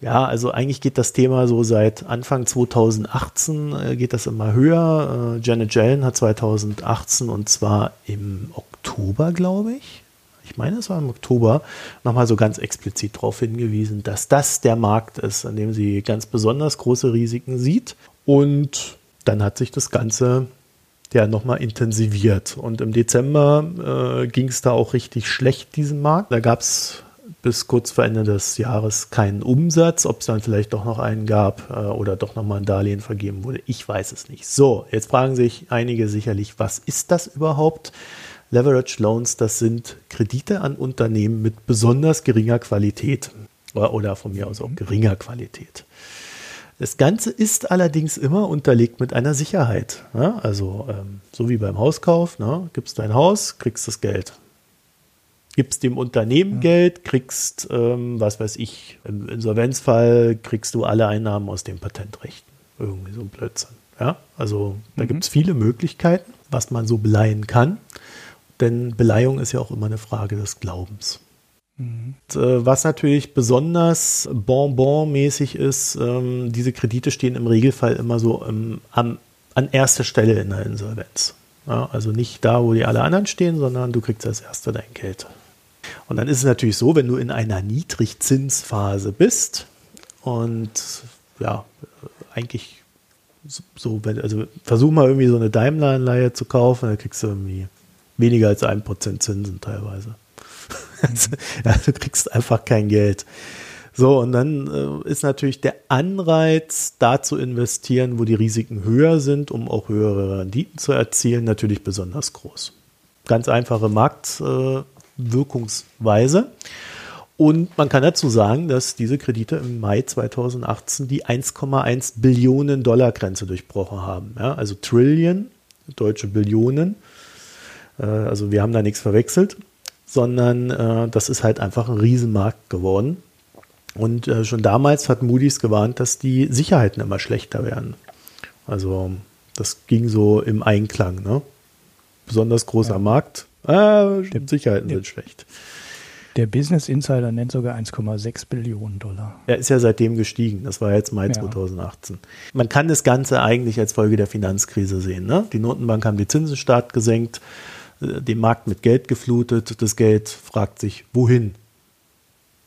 ja, also eigentlich geht das Thema so seit Anfang 2018 äh, geht das immer höher. Äh, Janet Yellen hat 2018 und zwar im Oktober, glaube ich, ich meine, es war im Oktober, nochmal so ganz explizit darauf hingewiesen, dass das der Markt ist, an dem sie ganz besonders große Risiken sieht. Und dann hat sich das Ganze ja nochmal intensiviert. Und im Dezember äh, ging es da auch richtig schlecht, diesen Markt. Da gab es bis kurz vor Ende des Jahres keinen Umsatz. Ob es dann vielleicht doch noch einen gab äh, oder doch nochmal ein Darlehen vergeben wurde, ich weiß es nicht. So, jetzt fragen sich einige sicherlich, was ist das überhaupt? Leverage Loans, das sind Kredite an Unternehmen mit besonders geringer Qualität oder, oder von mir aus auch geringer Qualität. Das Ganze ist allerdings immer unterlegt mit einer Sicherheit. Ja? Also ähm, so wie beim Hauskauf, ne? gibst dein Haus, kriegst das Geld gibst dem Unternehmen ja. Geld, kriegst, ähm, was weiß ich, im Insolvenzfall kriegst du alle Einnahmen aus den Patentrechten. Irgendwie so ein Blödsinn. Ja, also da mhm. gibt es viele Möglichkeiten, was man so beleihen kann. Denn Beleihung ist ja auch immer eine Frage des Glaubens. Mhm. Und, äh, was natürlich besonders Bonbon-mäßig ist, ähm, diese Kredite stehen im Regelfall immer so ähm, am, an erster Stelle in der Insolvenz. Ja, also nicht da, wo die alle anderen stehen, sondern du kriegst als Erster dein Geld. Und dann ist es natürlich so, wenn du in einer Niedrigzinsphase bist und ja, eigentlich so, also versuch mal irgendwie so eine Daimler-Anleihe zu kaufen, dann kriegst du irgendwie weniger als ein Prozent Zinsen teilweise. [laughs] Also, ja, du kriegst einfach kein Geld. So, und dann äh, ist natürlich der Anreiz, da zu investieren, wo die Risiken höher sind, um auch höhere Renditen zu erzielen, natürlich besonders groß. Ganz einfache Markt, äh, Wirkungsweise. Und man kann dazu sagen, dass diese Kredite im Mai 2018 die 1,1 Billionen Dollar Grenze durchbrochen haben. Ja, also Trillion, deutsche Billionen. Äh, also wir haben da nichts verwechselt, sondern äh, das ist halt einfach ein Riesenmarkt geworden. Und äh, schon damals hat Moody's gewarnt, dass die Sicherheiten immer schlechter werden. Also das ging so im Einklang. Ne? Besonders großer ja. Markt, Ah, der, Sicherheiten der, sind schlecht. Der Business Insider nennt sogar 1,6 Billionen Dollar. Er ist ja seitdem gestiegen. Das war jetzt Mai ja. 2018. Man kann das Ganze eigentlich als Folge der Finanzkrise sehen. Ne? Die Notenbank haben die Zinsen stark gesenkt, äh, den Markt mit Geld geflutet. Das Geld fragt sich, wohin?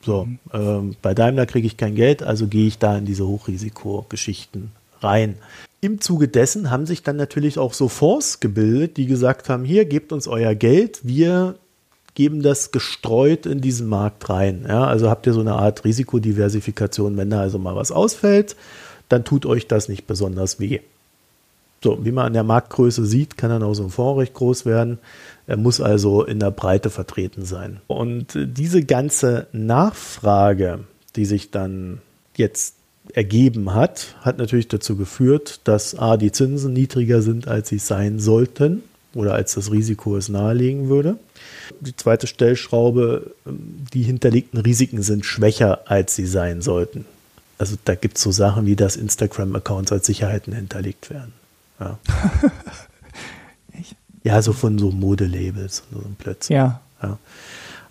So, mhm. ähm, bei Daimler kriege ich kein Geld, also gehe ich da in diese Hochrisikogeschichten rein. Im Zuge dessen haben sich dann natürlich auch so Fonds gebildet, die gesagt haben, hier, gebt uns euer Geld, wir geben das gestreut in diesen Markt rein. Ja, also habt ihr so eine Art Risikodiversifikation, wenn da also mal was ausfällt, dann tut euch das nicht besonders weh. So, wie man an der Marktgröße sieht, kann dann auch so ein Fonds recht groß werden. Er muss also in der Breite vertreten sein. Und diese ganze Nachfrage, die sich dann jetzt ergeben hat, hat natürlich dazu geführt, dass A, die Zinsen niedriger sind, als sie sein sollten oder als das Risiko es nahelegen würde. Die zweite Stellschraube, die hinterlegten Risiken sind schwächer, als sie sein sollten. Also da gibt es so Sachen wie, dass Instagram-Accounts als Sicherheiten hinterlegt werden. Ja. [laughs] ja, so von so Modelabels und so Plötzlich. Ja. ja.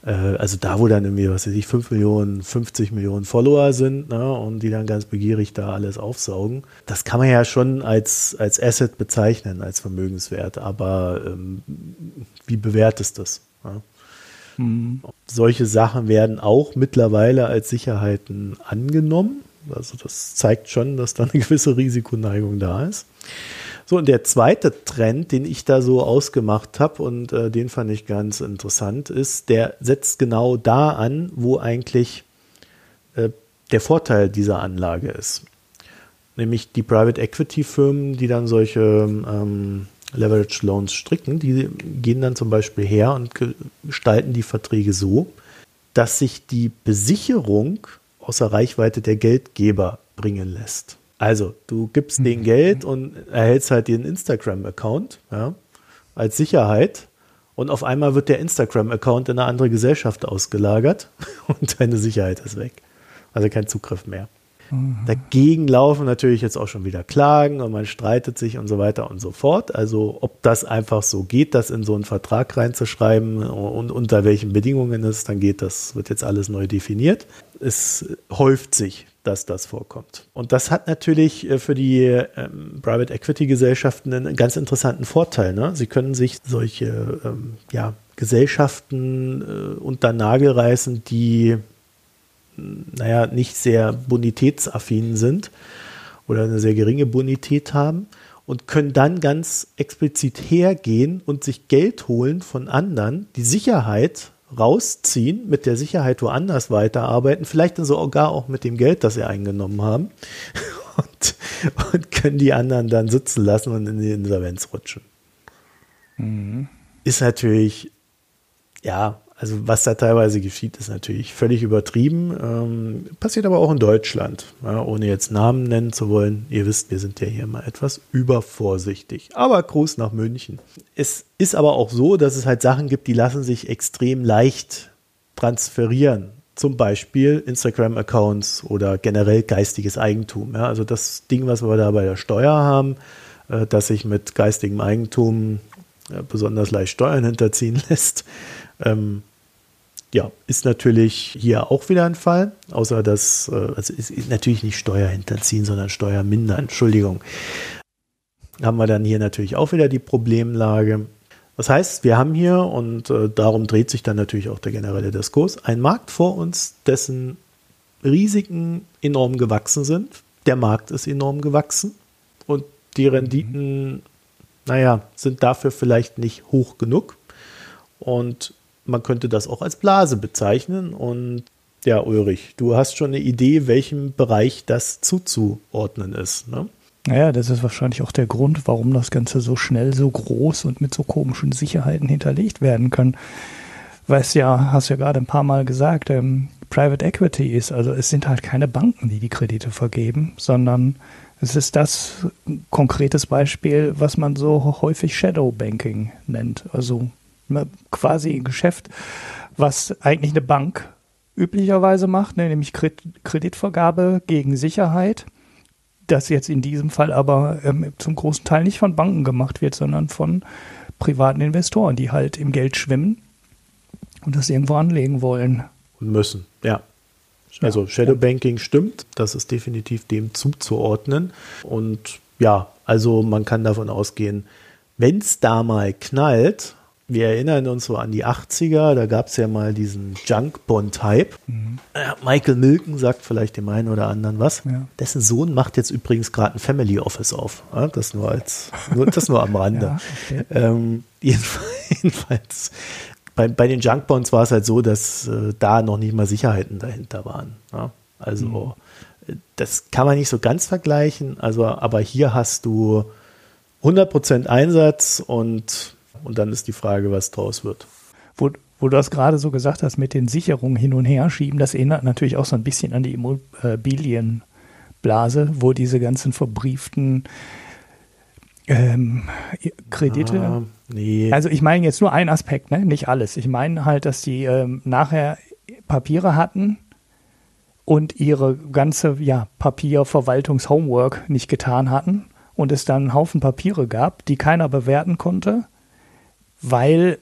Äh, also da, wo dann irgendwie, was weiß ich, 5 Millionen, 50 Millionen Follower sind ne, und die dann ganz begierig da alles aufsaugen. Das kann man ja schon als, als Asset bezeichnen, als Vermögenswert. Aber ähm, wie bewertest du das? Ja? Mhm. Solche Sachen werden auch mittlerweile als Sicherheiten angenommen. Also das zeigt schon, dass da eine gewisse Risikoneigung da ist. So, und der zweite Trend, den ich da so ausgemacht habe und äh, den fand ich ganz interessant, ist, der setzt genau da an, wo eigentlich äh, der Vorteil dieser Anlage ist. Nämlich die Private Equity Firmen, die dann solche ähm, Leverage Loans stricken, die gehen dann zum Beispiel her und gestalten die Verträge so, dass sich die Besicherung außer Reichweite der Geldgeber bringen lässt. Also, du gibst mhm. den Geld und erhältst halt den Instagram-Account ja, als Sicherheit. Und auf einmal wird der Instagram-Account in eine andere Gesellschaft ausgelagert [laughs] und deine Sicherheit ist weg. Also kein Zugriff mehr. Mhm. Dagegen laufen natürlich jetzt auch schon wieder Klagen und man streitet sich und so weiter und so fort. Also ob das einfach so geht, das in so einen Vertrag reinzuschreiben und unter welchen Bedingungen es dann geht, das wird jetzt alles neu definiert. Es häuft sich dass das vorkommt. Und das hat natürlich äh, für die ähm, Private Equity Gesellschaften einen ganz interessanten Vorteil. Ne? Sie können sich solche ähm, ja, Gesellschaften äh, unter Nagel reißen, die naja, nicht sehr bonitätsaffin sind oder eine sehr geringe Bonität haben und können dann ganz explizit hergehen und sich Geld holen von anderen, die Sicherheit rausziehen, mit der Sicherheit woanders weiterarbeiten, vielleicht dann sogar auch mit dem Geld, das sie eingenommen haben [laughs] und, und können die anderen dann sitzen lassen und in die Insolvenz rutschen. Mhm. Ist natürlich, ja, also was da teilweise geschieht, ist natürlich völlig übertrieben. Ähm, passiert aber auch in Deutschland, ja, ohne jetzt Namen nennen zu wollen. Ihr wisst, wir sind ja hier mal etwas übervorsichtig. Aber Gruß nach München. Es ist aber auch so, dass es halt Sachen gibt, die lassen sich extrem leicht transferieren. Zum Beispiel Instagram-Accounts oder generell geistiges Eigentum. Ja, also das Ding, was wir da bei der Steuer haben, äh, dass sich mit geistigem Eigentum äh, besonders leicht Steuern [laughs] hinterziehen lässt. Ähm, ja, ist natürlich hier auch wieder ein Fall, außer dass, äh, also ist natürlich nicht Steuer hinterziehen, sondern Steuer mindern, Entschuldigung. Haben wir dann hier natürlich auch wieder die Problemlage. Das heißt, wir haben hier, und äh, darum dreht sich dann natürlich auch der generelle Diskurs, einen Markt vor uns, dessen Risiken enorm gewachsen sind. Der Markt ist enorm gewachsen und die Renditen, naja, sind dafür vielleicht nicht hoch genug. Und man könnte das auch als Blase bezeichnen. Und ja, Ulrich, du hast schon eine Idee, welchem Bereich das zuzuordnen ist. Ne? Naja, das ist wahrscheinlich auch der Grund, warum das Ganze so schnell, so groß und mit so komischen Sicherheiten hinterlegt werden kann. Weißt ja, hast ja gerade ein paar Mal gesagt, ähm, Private Equity ist, also es sind halt keine Banken, die die Kredite vergeben, sondern es ist das konkretes Beispiel, was man so häufig Shadow Banking nennt. Also quasi ein Geschäft, was eigentlich eine Bank üblicherweise macht, ne, nämlich Kreditvergabe gegen Sicherheit. Das jetzt in diesem Fall aber ähm, zum großen Teil nicht von Banken gemacht wird, sondern von privaten Investoren, die halt im Geld schwimmen und das irgendwo anlegen wollen. Und müssen, ja. Also Shadow Banking stimmt, das ist definitiv dem zuzuordnen. Und ja, also man kann davon ausgehen, wenn es da mal knallt, wir erinnern uns so an die 80er, da gab es ja mal diesen Junk-Bond-Hype. Mhm. Michael Milken sagt vielleicht dem einen oder anderen was. Ja. Dessen Sohn macht jetzt übrigens gerade ein Family Office auf. Das nur als, nur, das nur am Rande. [laughs] ja, okay. ähm, [laughs] jedenfalls, bei, bei den Junk-Bonds war es halt so, dass äh, da noch nicht mal Sicherheiten dahinter waren. Ja? Also, mhm. das kann man nicht so ganz vergleichen. Also, aber hier hast du 100% Einsatz und, und dann ist die Frage, was draus wird. Wo, wo du das gerade so gesagt hast, mit den Sicherungen hin und her schieben, das erinnert natürlich auch so ein bisschen an die Immobilienblase, wo diese ganzen verbrieften ähm, Kredite. Ah, nee. Also ich meine jetzt nur einen Aspekt, ne? nicht alles. Ich meine halt, dass die ähm, nachher Papiere hatten und ihre ganze ja, Papierverwaltungs-Homework nicht getan hatten und es dann einen Haufen Papiere gab, die keiner bewerten konnte, weil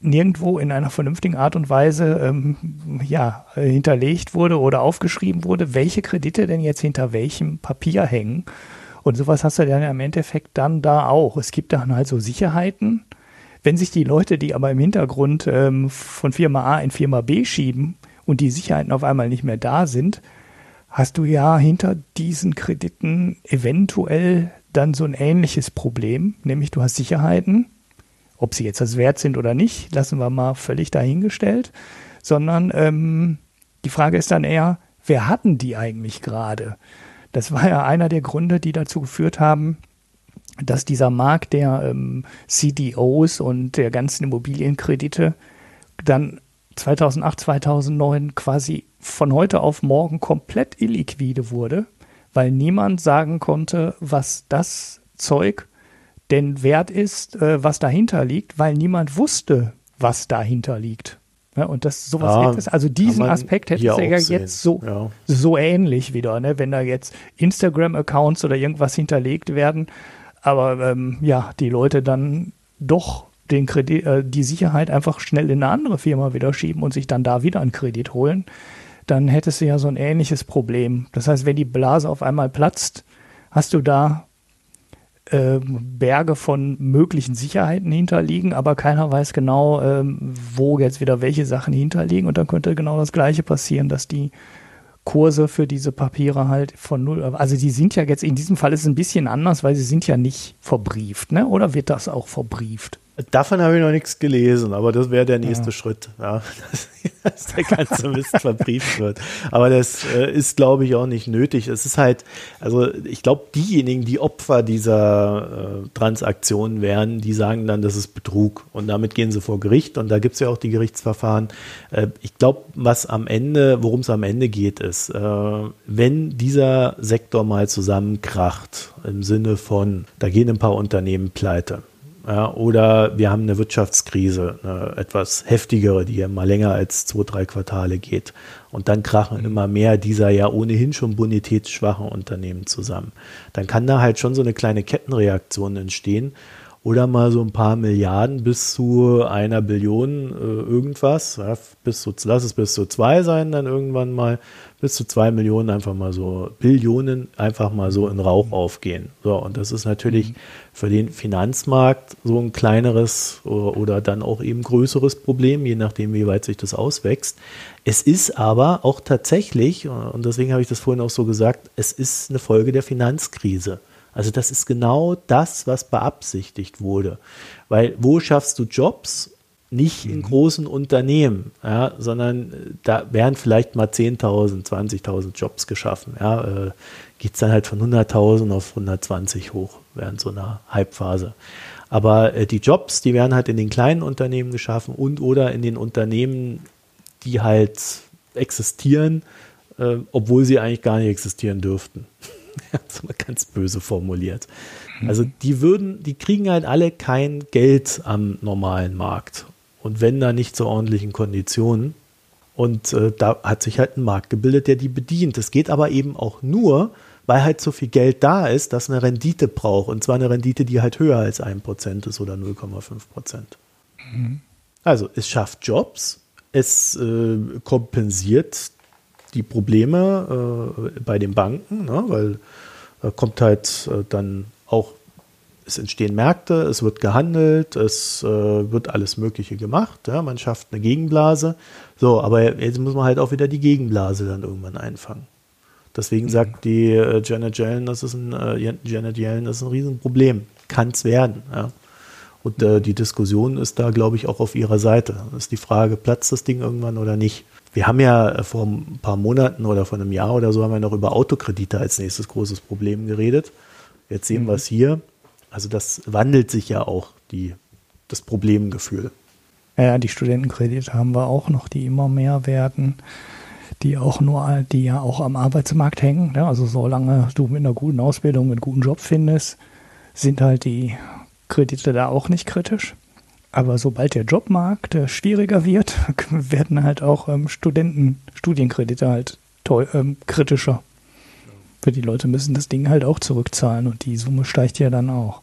nirgendwo in einer vernünftigen Art und Weise ähm, ja, hinterlegt wurde oder aufgeschrieben wurde, welche Kredite denn jetzt hinter welchem Papier hängen. Und sowas hast du dann im Endeffekt dann da auch. Es gibt dann halt so Sicherheiten. Wenn sich die Leute, die aber im Hintergrund ähm, von Firma A in Firma B schieben und die Sicherheiten auf einmal nicht mehr da sind, hast du ja hinter diesen Krediten eventuell dann so ein ähnliches Problem, nämlich du hast Sicherheiten, ob sie jetzt das wert sind oder nicht, lassen wir mal völlig dahingestellt, sondern ähm, die Frage ist dann eher, wer hatten die eigentlich gerade? Das war ja einer der Gründe, die dazu geführt haben, dass dieser Markt der ähm, CDOs und der ganzen Immobilienkredite dann 2008, 2009 quasi von heute auf morgen komplett illiquide wurde, weil niemand sagen konnte, was das Zeug denn wert ist, äh, was dahinter liegt, weil niemand wusste, was dahinter liegt. Ja, und das sowas ja, es, also diesen Aspekt hätte es ja jetzt so, ja. so ähnlich wieder, ne? wenn da jetzt Instagram-Accounts oder irgendwas hinterlegt werden, aber ähm, ja, die Leute dann doch den Kredit, äh, die Sicherheit einfach schnell in eine andere Firma wieder schieben und sich dann da wieder einen Kredit holen, dann hättest du ja so ein ähnliches Problem. Das heißt, wenn die Blase auf einmal platzt, hast du da Berge von möglichen Sicherheiten hinterliegen, aber keiner weiß genau, ähm, wo jetzt wieder welche Sachen hinterliegen. Und dann könnte genau das Gleiche passieren, dass die Kurse für diese Papiere halt von null, also die sind ja jetzt, in diesem Fall ist es ein bisschen anders, weil sie sind ja nicht verbrieft, ne? Oder wird das auch verbrieft? Davon habe ich noch nichts gelesen, aber das wäre der nächste ja. Schritt, ja, [laughs] dass, der ganze Mist verbrieft wird. Aber das äh, ist, glaube ich, auch nicht nötig. Es ist halt, also ich glaube, diejenigen, die Opfer dieser äh, Transaktionen wären, die sagen dann, das ist Betrug und damit gehen sie vor Gericht und da gibt es ja auch die Gerichtsverfahren. Äh, ich glaube, was am Ende, worum es am Ende geht, ist, äh, wenn dieser Sektor mal zusammenkracht, im Sinne von, da gehen ein paar Unternehmen pleite ja, oder wir haben eine Wirtschaftskrise, eine etwas heftigere, die ja mal länger als zwei, drei Quartale geht. Und dann krachen immer mehr dieser ja ohnehin schon bonitätsschwachen Unternehmen zusammen. Dann kann da halt schon so eine kleine Kettenreaktion entstehen. Oder mal so ein paar Milliarden bis zu einer Billion äh, irgendwas. Ja, bis zu, lass es bis zu zwei sein, dann irgendwann mal bis zu zwei Millionen einfach mal so, Billionen einfach mal so in Rauch aufgehen. So, und das ist natürlich mhm. für den Finanzmarkt so ein kleineres oder, oder dann auch eben größeres Problem, je nachdem, wie weit sich das auswächst. Es ist aber auch tatsächlich, und deswegen habe ich das vorhin auch so gesagt, es ist eine Folge der Finanzkrise. Also das ist genau das, was beabsichtigt wurde. Weil wo schaffst du Jobs? nicht in mhm. großen Unternehmen, ja, sondern äh, da werden vielleicht mal 10.000, 20.000 Jobs geschaffen. Ja, äh, Geht es dann halt von 100.000 auf 120 hoch während so einer Halbphase. Aber äh, die Jobs, die werden halt in den kleinen Unternehmen geschaffen und oder in den Unternehmen, die halt existieren, äh, obwohl sie eigentlich gar nicht existieren dürften. [laughs] so ganz böse formuliert. Also die würden, die kriegen halt alle kein Geld am normalen Markt und wenn da nicht zu ordentlichen Konditionen. Und äh, da hat sich halt ein Markt gebildet, der die bedient. Das geht aber eben auch nur, weil halt so viel Geld da ist, dass eine Rendite braucht. Und zwar eine Rendite, die halt höher als 1% ist oder 0,5%. Mhm. Also es schafft Jobs, es äh, kompensiert die Probleme äh, bei den Banken, ne? weil da kommt halt äh, dann auch es entstehen Märkte, es wird gehandelt, es äh, wird alles Mögliche gemacht. Ja, man schafft eine Gegenblase. So, aber jetzt muss man halt auch wieder die Gegenblase dann irgendwann einfangen. Deswegen mhm. sagt die äh, Janet Yellen, das ist ein äh, Janet Yellen, das ist ein Riesenproblem. Kann es werden. Ja. Und äh, die Diskussion ist da, glaube ich, auch auf ihrer Seite. Das ist die Frage, platzt das Ding irgendwann oder nicht? Wir haben ja äh, vor ein paar Monaten oder vor einem Jahr oder so haben wir noch über Autokredite als nächstes großes Problem geredet. Jetzt sehen mhm. wir es hier Also das wandelt sich ja auch, die, das Problemgefühl. Ja, die Studentenkredite haben wir auch noch, die immer mehr werden, die auch nur, die ja auch am Arbeitsmarkt hängen. Ne? Also solange du mit einer guten Ausbildung einen guten Job findest, sind halt die Kredite da auch nicht kritisch. Aber sobald der Jobmarkt äh, schwieriger wird, [laughs] werden halt auch ähm, Studenten, Studienkredite halt teuer, ähm, kritischer. Für die Leute müssen das Ding halt auch zurückzahlen und die Summe steigt ja dann auch.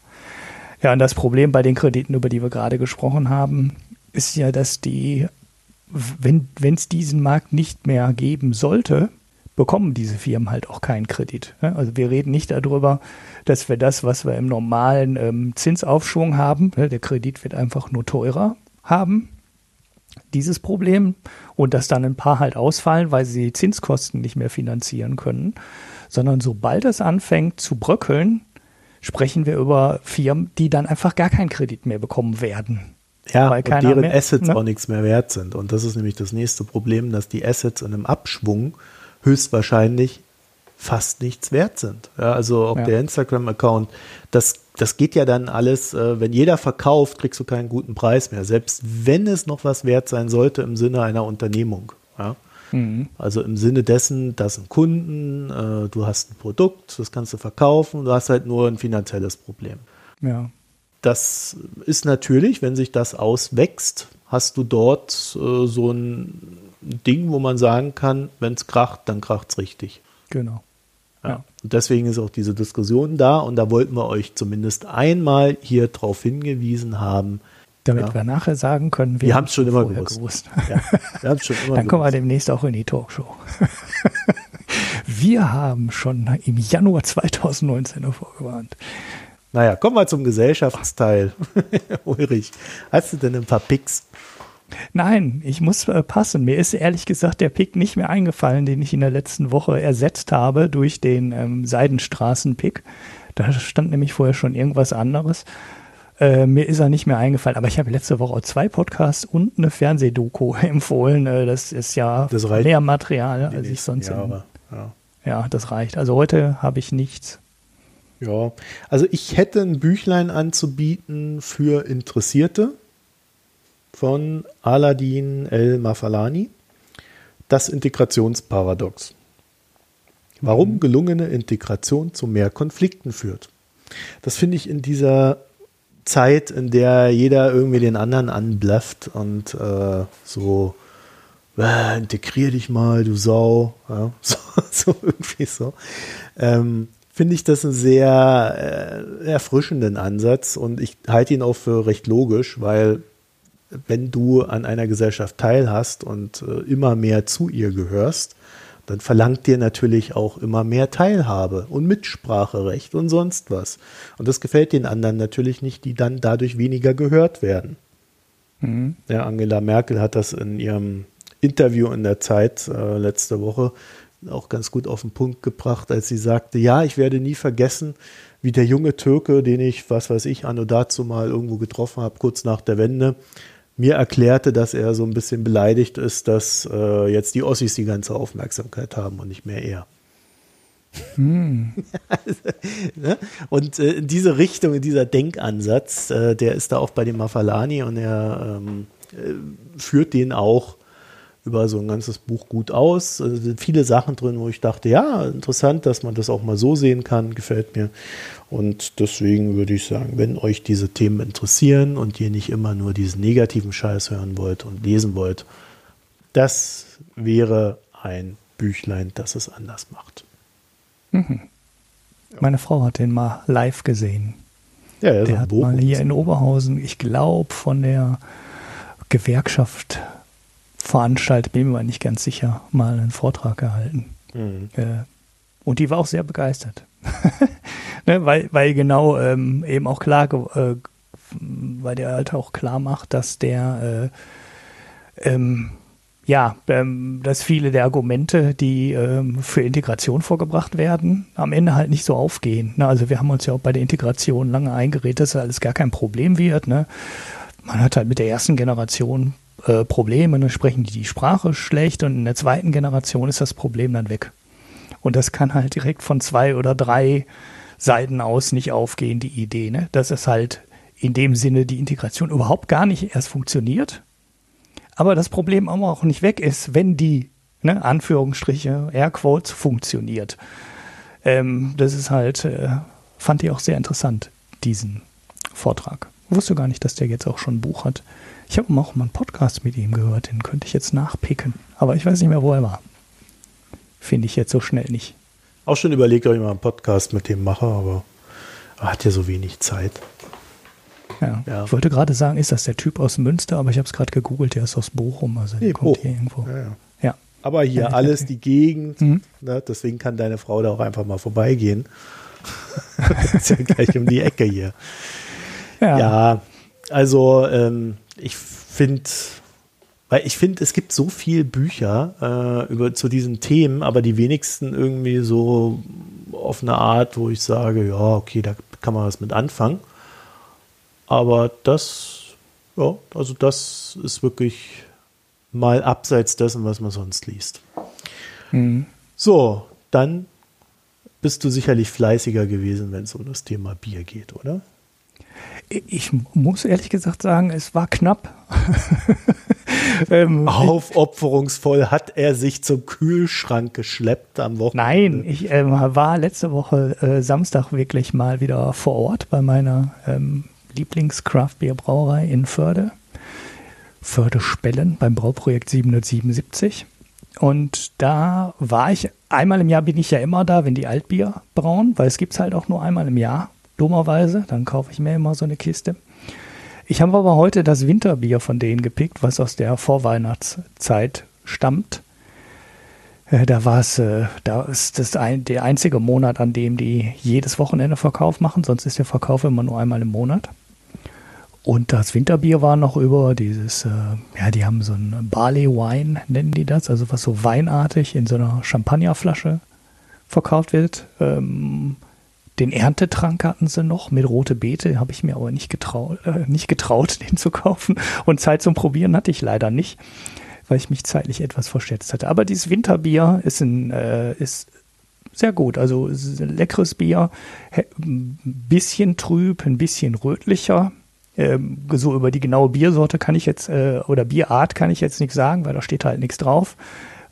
Ja, und das Problem bei den Krediten, über die wir gerade gesprochen haben, ist ja, dass die, wenn es diesen Markt nicht mehr geben sollte, bekommen diese Firmen halt auch keinen Kredit. Also wir reden nicht darüber, dass wir das, was wir im normalen ähm, Zinsaufschwung haben, ne, der Kredit wird einfach nur teurer haben, dieses Problem und dass dann ein paar halt ausfallen, weil sie Zinskosten nicht mehr finanzieren können, sondern sobald es anfängt zu bröckeln, sprechen wir über Firmen, die dann einfach gar keinen Kredit mehr bekommen werden. Ja, weil und deren mehr, Assets ne? auch nichts mehr wert sind. Und das ist nämlich das nächste Problem, dass die Assets in einem Abschwung höchstwahrscheinlich fast nichts wert sind. Ja, also auch ja. der Instagram-Account, das, das geht ja dann alles, äh, wenn jeder verkauft, kriegst du keinen guten Preis mehr, selbst wenn es noch was wert sein sollte im Sinne einer Unternehmung. Ja. Mhm. Also im Sinne dessen, dass ein Kunden, äh, du hast ein Produkt, das kannst du verkaufen, du hast halt nur ein finanzielles Problem. Ja. Das ist natürlich, wenn sich das auswächst, hast du dort äh, so ein Ding, wo man sagen kann, wenn es kracht, dann kracht es richtig. Genau. Ja. Und deswegen ist auch diese Diskussion da und da wollten wir euch zumindest einmal hier drauf hingewiesen haben. Damit ja. wir nachher sagen können, wir, wir haben es schon immer gewusst. gewusst. Ja, wir schon [laughs] immer Dann kommen wir demnächst auch in die Talkshow. [laughs] wir haben schon im Januar 2019 davor gewarnt. Naja, kommen wir zum Gesellschaftsteil. [laughs] Ulrich, hast du denn ein paar Picks? Nein, ich muss äh, passen. Mir ist ehrlich gesagt der Pick nicht mehr eingefallen, den ich in der letzten Woche ersetzt habe durch den ähm, Seidenstraßen-Pick. Da stand nämlich vorher schon irgendwas anderes. Äh, mir ist er nicht mehr eingefallen, aber ich habe letzte Woche auch zwei Podcasts und eine Fernsehdoku [laughs] empfohlen. Äh, das ist ja das mehr Material, als ich sonst. Jahre, ja. ja, das reicht. Also heute habe ich nichts. Ja, also ich hätte ein Büchlein anzubieten für Interessierte von Aladin El-Mafalani, das Integrationsparadox. Warum mhm. gelungene Integration zu mehr Konflikten führt. Das finde ich in dieser Zeit, in der jeder irgendwie den anderen anblafft und äh, so äh, integrier dich mal, du Sau, ja, [laughs] so, so irgendwie so, ähm, finde ich das einen sehr äh, erfrischenden Ansatz und ich halte ihn auch für recht logisch, weil wenn du an einer Gesellschaft teilhast und äh, immer mehr zu ihr gehörst, dann verlangt dir natürlich auch immer mehr Teilhabe und Mitspracherecht und sonst was. Und das gefällt den anderen natürlich nicht, die dann dadurch weniger gehört werden. Mhm. Ja, Angela Merkel hat das in ihrem Interview in der Zeit äh, letzte Woche auch ganz gut auf den Punkt gebracht, als sie sagte, ja, ich werde nie vergessen, wie der junge Türke, den ich, was weiß ich, anno dazu mal irgendwo getroffen habe, kurz nach der Wende, mir erklärte, dass er so ein bisschen beleidigt ist, dass äh, jetzt die Ossis die ganze Aufmerksamkeit haben und nicht mehr er. Hm. [laughs] Ne? und äh, in diese Richtung, in dieser Denkansatz, äh, der ist da auch bei dem Mafalani und er ähm, äh, führt den auch über so ein ganzes Buch gut aus. Also sind viele Sachen drin, wo ich dachte, ja, interessant, dass man das auch mal so sehen kann, gefällt mir. Und deswegen würde ich sagen, wenn euch diese Themen interessieren und ihr nicht immer nur diesen negativen Scheiß hören wollt und lesen wollt, das wäre ein Büchlein, das es anders macht. Mhm. Meine Frau hat den mal live gesehen. Ja, der hat mal hier in Oberhausen, ich glaube, von der Gewerkschaft veranstaltet, bin mir nicht ganz sicher, mal einen Vortrag gehalten. Mhm. Äh, und die war auch sehr begeistert. [laughs] ne, weil, weil genau ähm, eben auch klar, äh, weil der halt auch klar macht, dass der äh, ähm, ja, ähm, dass viele der Argumente, die ähm, für Integration vorgebracht werden, am Ende halt nicht so aufgehen. Ne? Also wir haben uns ja auch bei der Integration lange eingeredet, dass alles gar kein Problem wird. Ne? Man hat halt mit der ersten Generation äh, Probleme, dann sprechen die die Sprache schlecht und in der zweiten Generation ist das Problem dann weg. Und das kann halt direkt von zwei oder drei Seiten aus nicht aufgehen, die Idee, ne? dass es halt in dem Sinne die Integration überhaupt gar nicht erst funktioniert. Aber das Problem auch nicht weg ist, wenn die, ne, Anführungsstriche, Airquotes funktioniert. Ähm, das ist halt, äh, fand ich auch sehr interessant, diesen Vortrag. Ich wusste gar nicht, dass der jetzt auch schon ein Buch hat. Ich habe auch mal einen Podcast mit ihm gehört, den könnte ich jetzt nachpicken. Aber ich weiß nicht mehr, wo er war. Finde ich jetzt so schnell nicht. Auch schon überlegt, ob ich mal einen Podcast mit dem mache, aber er hat ja so wenig Zeit. Ja. ja. Ich wollte gerade sagen, ist das der Typ aus Münster, aber ich habe es gerade gegoogelt, der ist aus Bochum, also nee, kommt Bochum. hier irgendwo. Ja, ja. ja. Aber hier alles die Gegend, mhm. ne, deswegen kann deine Frau da auch einfach mal vorbeigehen. [laughs] ist ja gleich um die Ecke hier. Ja, also ähm, ich finde, weil ich finde, es gibt so viele Bücher äh, über zu diesen Themen, aber die wenigsten irgendwie so auf eine Art, wo ich sage, ja, okay, da kann man was mit anfangen. Aber das, ja, also das ist wirklich mal abseits dessen, was man sonst liest. Mhm. So, dann bist du sicherlich fleißiger gewesen, wenn es um das Thema Bier geht, oder? Ich muss ehrlich gesagt sagen, es war knapp. [laughs] ähm, Aufopferungsvoll hat er sich zum Kühlschrank geschleppt am Wochenende. Nein, ich äh, war letzte Woche äh, Samstag wirklich mal wieder vor Ort bei meiner ähm, Lieblings-Craft-Bier-Brauerei in Förde. Förde-Spellen beim Brauprojekt 777. Und da war ich, einmal im Jahr bin ich ja immer da, wenn die Altbier brauen, weil es gibt es halt auch nur einmal im Jahr dummerweise. Dann kaufe ich mir immer so eine Kiste. Ich habe aber heute das Winterbier von denen gepickt, was aus der Vorweihnachtszeit stammt. Äh, da war es, äh, da ist das ein, der einzige Monat, an dem die jedes Wochenende Verkauf machen, sonst ist der Verkauf immer nur einmal im Monat. Und das Winterbier war noch über dieses, äh, ja, die haben so ein Barley Wine, nennen die das, also was so weinartig in so einer Champagnerflasche verkauft wird. Ähm, den Erntetrank hatten sie noch mit rote Beete, habe ich mir aber nicht getraut, äh, nicht getraut, [laughs] den zu kaufen. Und Zeit zum Probieren hatte ich leider nicht, weil ich mich zeitlich etwas verschätzt hatte. Aber dieses Winterbier ist ein, äh, ist sehr gut. Also ein leckeres Bier, ein bisschen trüb, ein bisschen rötlicher. Ähm, so über die genaue Biersorte kann ich jetzt, äh, oder Bierart kann ich jetzt nichts sagen, weil da steht halt nichts drauf.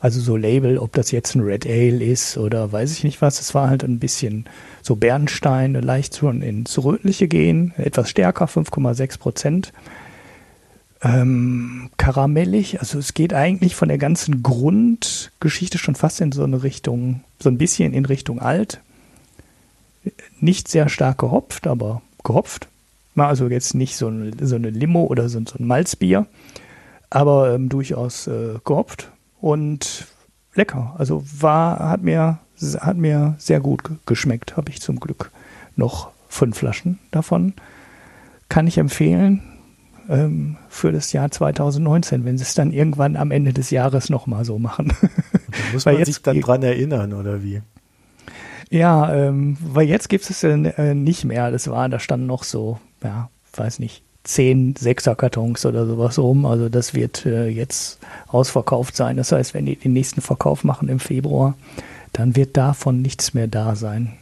Also so Label, ob das jetzt ein Red Ale ist oder weiß ich nicht was. Es war halt ein bisschen so Bernstein, leicht schon ins Rötliche gehen, etwas stärker, 5,6 Prozent. Ähm, karamellig, also es geht eigentlich von der ganzen Grundgeschichte schon fast in so eine Richtung, so ein bisschen in Richtung alt. Nicht sehr stark gehopft, aber gehopft. Also jetzt nicht so eine, so eine Limo oder so, ein Malzbier, aber ähm, durchaus äh, gehopft und lecker. Also war, hat mir, hat mir sehr gut geschmeckt, habe ich zum Glück noch fünf Flaschen davon. Kann ich empfehlen ähm, für das Jahr 2019, wenn sie es dann irgendwann am Ende des Jahres nochmal so machen. [laughs] Da muss man sich dann dran erinnern, oder wie? Ja, ähm, weil jetzt gibt es es äh, nicht mehr. Das war, da standen noch so, ja, weiß nicht, zehn Sechserkartons oder sowas rum. Also das wird äh, jetzt ausverkauft sein. Das heißt, wenn die den nächsten Verkauf machen im Februar, dann wird davon nichts mehr da sein.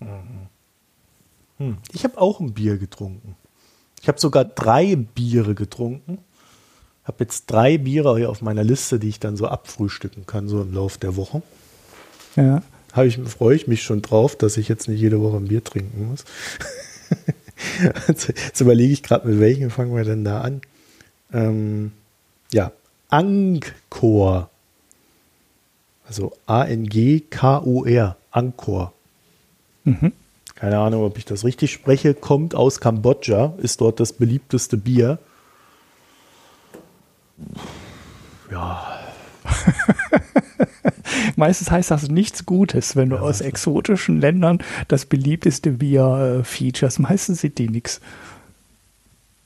Mhm. Hm. Ich habe auch ein Bier getrunken. Ich habe sogar drei Biere getrunken. Habe jetzt drei Biere hier auf meiner Liste, die ich dann so abfrühstücken kann, so im Laufe der Woche. Ja. Ich, freue ich mich schon drauf, dass ich jetzt nicht jede Woche ein Bier trinken muss. [laughs] [laughs] Jetzt überlege ich gerade, mit welchen fangen wir denn da an? Ähm, ja, Angkor. Also A-N-G-K-O-R. Angkor. Mhm. Keine Ahnung, ob ich das richtig spreche. Kommt aus Kambodscha, ist dort das beliebteste Bier. [laughs] Ja. [laughs] [laughs] Meistens heißt das nichts Gutes, wenn du ja, aus exotischen Ländern das beliebteste Bier äh, features. Meistens sind die nichts.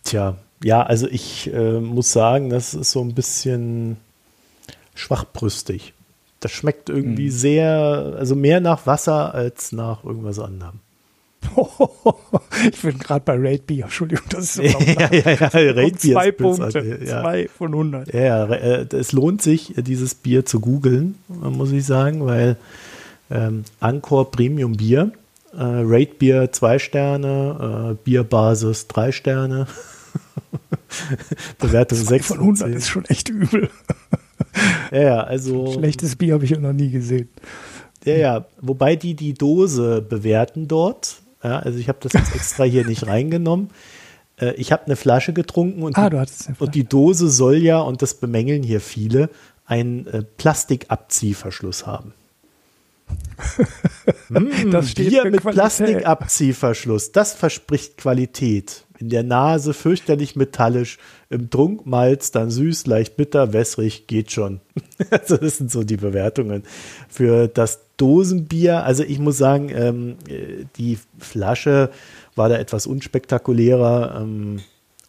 Tja, ja, also ich äh, muss sagen, das ist so ein bisschen schwachbrüstig. Das schmeckt irgendwie mhm. sehr, also mehr nach Wasser als nach irgendwas anderem. [laughs] ich bin gerade bei Raid Beer, Entschuldigung, das ist so [laughs] ja, ja, ja, [laughs] Raid Beer. Zwei Punkte, ja. zwei von 100. Ja, äh, es lohnt sich, dieses Bier zu googeln, muss ich sagen, weil ähm, Angkor Premium Bier Äh, Rate Bier zwei Sterne, äh, Bierbasis drei Sterne. Bewertung 6 von 100 ist schon echt übel. ja, ja, also. Schlechtes Bier habe ich noch nie gesehen. Ja, ja, wobei die die Dose bewerten dort. Ja, also ich habe das jetzt extra hier nicht reingenommen. Äh, ich habe eine Flasche getrunken und, Ah, die, und die Dose soll ja, und das bemängeln hier viele, einen äh, Plastikabziehverschluss haben. Mm, [laughs] Das steht Bier mit. Plastikabziehverschluss, das verspricht Qualität. In der Nase fürchterlich metallisch, im Trunkmalz dann süß, leicht bitter, wässrig, geht schon. [laughs] Also das sind so die Bewertungen für das Dosenbier. Also ich muss sagen, ähm, äh, die Flasche war da etwas unspektakulärer. Ähm,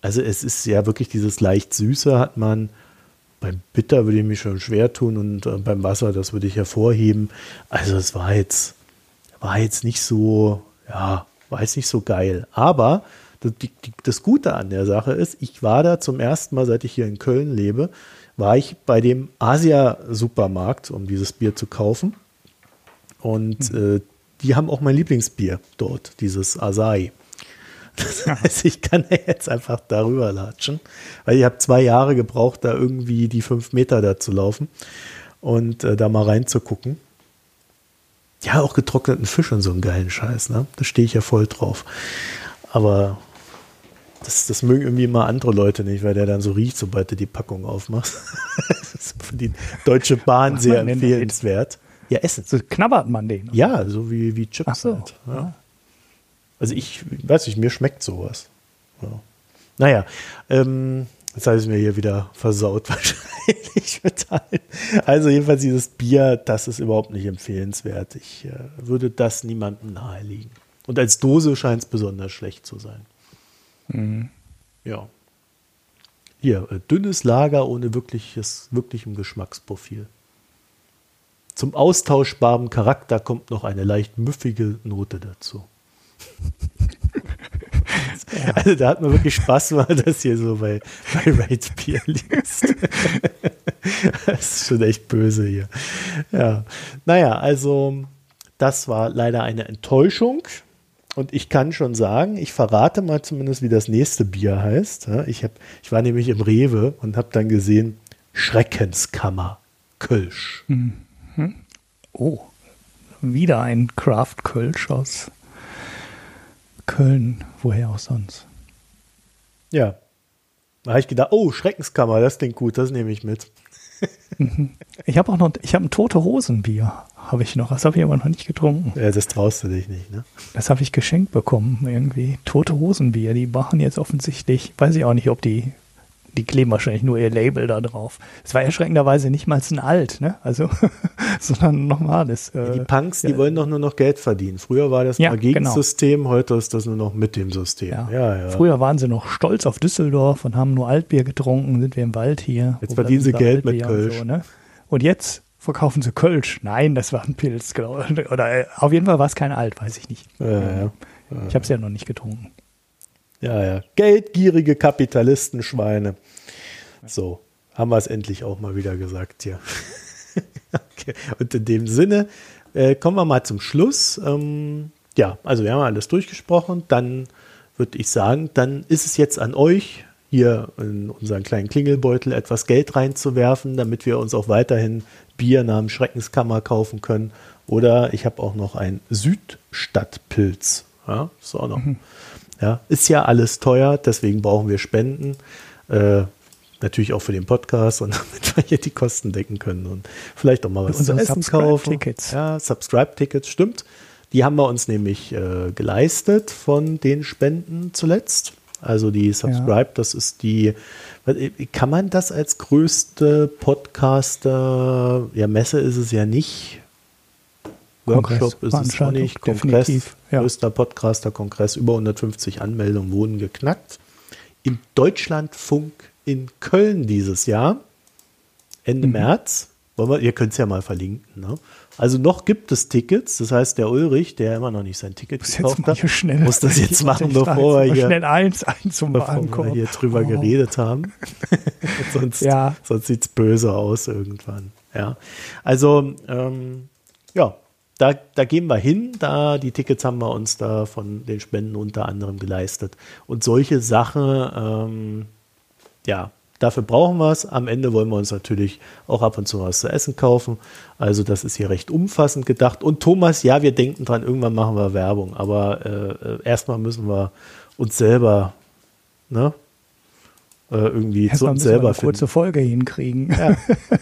also es ist ja wirklich dieses leicht süße hat man. Beim Bitter würde ich mich schon schwer tun und äh, beim Wasser, das würde ich hervorheben. Also es war jetzt, war jetzt nicht so, ja, war jetzt nicht so geil. Aber das, die, das Gute an der Sache ist, ich war da zum ersten Mal, seit ich hier in Köln lebe, war ich bei dem Asia-Supermarkt, um dieses Bier zu kaufen. Und äh, die haben auch mein Lieblingsbier dort, dieses Asahi. Das heißt, ich kann ja jetzt einfach darüber latschen, weil ich habe zwei Jahre gebraucht, da irgendwie die fünf Meter da zu laufen und äh, da mal reinzugucken. Ja, auch getrockneten Fisch und so einen geilen Scheiß, ne? Da stehe ich ja voll drauf. Aber das, das mögen irgendwie immer andere Leute nicht, weil der dann so riecht, sobald du die Packung aufmachst. [laughs] das ist für die Deutsche Bahn sehr empfehlenswert. Ja, Essen. So knabbert man den. Ja, so wie, wie Chips Ach so, halt. Ja. Also ich weiß nicht, mir schmeckt sowas. Ja. Naja, ähm, jetzt habe ich es mir hier wieder versaut [laughs] wahrscheinlich. Also jedenfalls dieses Bier, das ist überhaupt nicht empfehlenswert. Ich äh, würde das niemandem nahelegen. Und als Dose scheint es besonders schlecht zu sein. Mhm. Ja. Hier, äh, dünnes Lager ohne wirkliches, wirklichem Geschmacksprofil. Zum austauschbaren Charakter kommt noch eine leicht müffige Note dazu. [laughs] Also da hat man wirklich Spaß, man das hier so bei, bei Rate Beer liest. das ist schon echt böse hier. Ja. Naja, also das war leider eine Enttäuschung. Und ich kann schon sagen, ich verrate mal zumindest, wie das nächste Bier heißt. Ja, Ich, hab, ich war nämlich im Rewe und habe dann gesehen, Schreckenskammer Kölsch. Oh, wieder ein Craft Kölsch aus Köln. Woher auch sonst? Ja. Da habe ich gedacht, oh, Schreckenskammer, das klingt gut, das nehme ich mit. Ich habe auch noch, ich habe ein tote Hosenbier, habe ich noch. Das habe ich aber noch nicht getrunken. Ja, das traust du dich nicht, ne? Das habe ich geschenkt bekommen irgendwie. Tote Hosenbier, die machen jetzt offensichtlich, weiß ich auch nicht, ob die, die kleben wahrscheinlich nur ihr Label da drauf. Es war erschreckenderweise nicht mal ein Alt, ne? Also, [laughs] sondern ein normales. Äh, Die Punks, die ja. wollen doch nur noch Geld verdienen. Früher war das Ja, mal gegen genau. das System, heute ist das nur noch mit dem System. Ja. Ja, ja. Früher waren sie noch stolz auf Düsseldorf und haben nur Altbier getrunken, sind wir im Wald hier. Jetzt verdienen sie Geld mit Altbier und Kölsch. So, ne? Und jetzt verkaufen sie Kölsch. Nein, das war ein Pilz, glaube ich. Oder äh, auf jeden Fall war es kein Alt, weiß ich nicht. ja, ja. Ich habe es ja noch nicht getrunken. Ja, ja. Geldgierige Kapitalistenschweine. So, haben wir es endlich auch mal wieder gesagt hier. [laughs] okay. Und in dem Sinne äh, kommen wir mal zum Schluss. Ähm, ja, also wir haben alles durchgesprochen. Dann würde ich sagen, dann ist es jetzt an euch, hier in unseren kleinen Klingelbeutel etwas Geld reinzuwerfen, damit wir uns auch weiterhin Bier namens Schreckenskammer kaufen können. Oder ich habe auch noch ein Südstadtpilz. Ja, ist auch noch. Ja, ist ja alles teuer, deswegen brauchen wir Spenden. Äh, natürlich auch für den Podcast und [laughs] damit wir hier die Kosten decken können und vielleicht auch mal was zu essen kaufen. Subscribe-Tickets. Ja, Subscribe-Tickets, stimmt. Die haben wir uns nämlich äh, geleistet von den Spenden zuletzt. Also die Subscribe, das ist die, kann man das als größte Podcaster, ja Messe ist es ja nicht, Kongress, Workshop ist es auch nicht, Kongress, definitiv, ja. größter Podcaster-Kongress, über 150 Anmeldungen wurden geknackt. Im Deutschlandfunk in Köln dieses Jahr, Ende Mhm. März. Wir, ihr könnt es ja mal verlinken. Ne? Also noch gibt es Tickets, das heißt, der Ulrich, der immer noch nicht sein Ticket Muss gekauft hat, schnell. muss das jetzt machen, bevor wir hier, Schnell eins, eins zum bevor wir hier drüber Oh. geredet haben. [laughs] sonst Ja. sonst sieht es böse aus irgendwann. Ja. Also, ähm, ja, da, da gehen wir hin, da die Tickets haben wir uns da von den Spenden unter anderem geleistet. Und solche Sachen, ähm, ja, dafür brauchen wir es. Am Ende wollen wir uns natürlich auch ab und zu was zu essen kaufen. Also das ist hier recht umfassend gedacht. Und Thomas, ja, wir denken dran, irgendwann machen wir Werbung, aber äh, erstmal müssen wir uns selber, ne? Äh, irgendwie zu uns müssen wir selber eine kurze finden. Folge hinkriegen. Ja,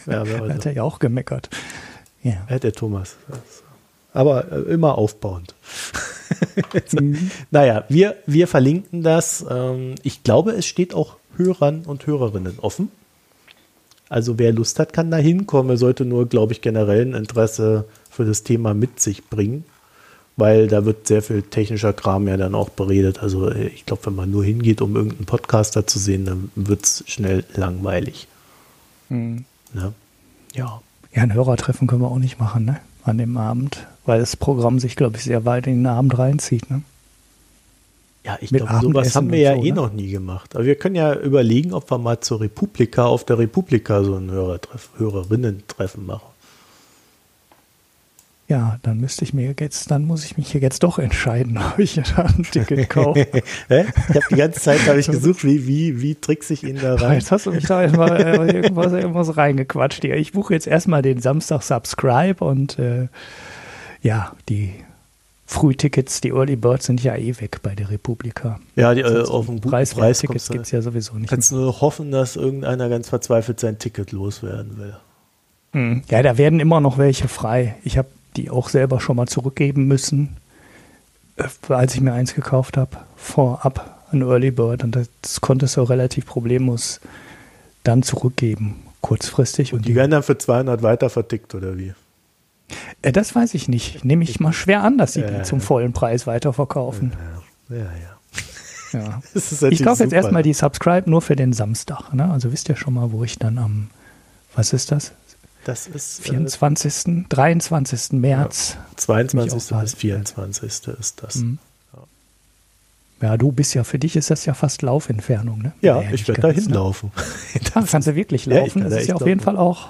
[laughs] ja, Hat er ja auch gemeckert. Ja. Ja, der Thomas. Aber äh, immer aufbauend. [laughs] Mhm. Naja, wir, wir verlinken das. Ähm, ich glaube, es steht auch Hörern und Hörerinnen offen. Also wer Lust hat, kann da hinkommen. Er sollte nur, glaube ich, generell ein Interesse für das Thema mit sich bringen. Weil da wird sehr viel technischer Kram ja dann auch beredet. Also äh, ich glaube, wenn man nur hingeht, um irgendeinen Podcaster zu sehen, dann wird es schnell langweilig. Mhm. Ne? Ja. Ja, ein Hörertreffen können wir auch nicht machen, ne? An dem Abend, weil das Programm sich, glaube ich, sehr weit in den Abend reinzieht, ne? Ja, ich glaube, sowas haben wir ja so, eh ne? noch nie gemacht. Aber wir können ja überlegen, ob wir mal zur Republika auf der Republika so ein Hörertreff, Hörerinnen-Treffen machen. Ja, dann müsste ich mir jetzt, dann muss ich mich hier jetzt doch entscheiden, [laughs] ob ich da ein Ticket kaufe. [laughs] Ich habe die ganze Zeit hab ich [laughs] gesucht, wie, wie, wie trickse ich ihn da rein. Jetzt hast du mich da erstmal äh, irgendwas, irgendwas reingequatscht hier. Ich buche jetzt erstmal den Samstag Subscribe und äh, ja, die Frühtickets, die Early Birds sind ja eh weg bei der Republika. Ja, die, äh, auf einen guten Preis, Preis Tickets gibt es ja sowieso nicht. Kannst nur hoffen, dass irgendeiner ganz verzweifelt sein Ticket loswerden will. Mhm. Ja, da werden immer noch welche frei. Ich habe die auch selber schon mal zurückgeben müssen, äh, als ich mir eins gekauft habe, vorab ein Early Bird. Und das konntest du relativ problemlos dann zurückgeben, kurzfristig. Und Die werden dann für 200 weiter vertickt, oder wie? Äh, das weiß ich nicht. Nehme ich mal schwer an, dass sie Ja, die ja, zum ja. vollen Preis weiterverkaufen. Ja, ja. Ja. [laughs] [laughs] Ist Ich kaufe jetzt erstmal die Subscribe nur für den Samstag. Ne? Also wisst ihr schon mal, wo ich dann am, was ist das? Das ist äh, 24., 23. März. 22. Mich auch bis 24. ist das. Mhm. Ja, du bist ja, für dich ist das ja fast Laufentfernung, ne? Ja, Naja, ich werde [laughs] da ganz, ne? hinlaufen. Ah, kannst du wirklich Ja, ich laufen? kann das da ist ja auf jeden. Fall auch,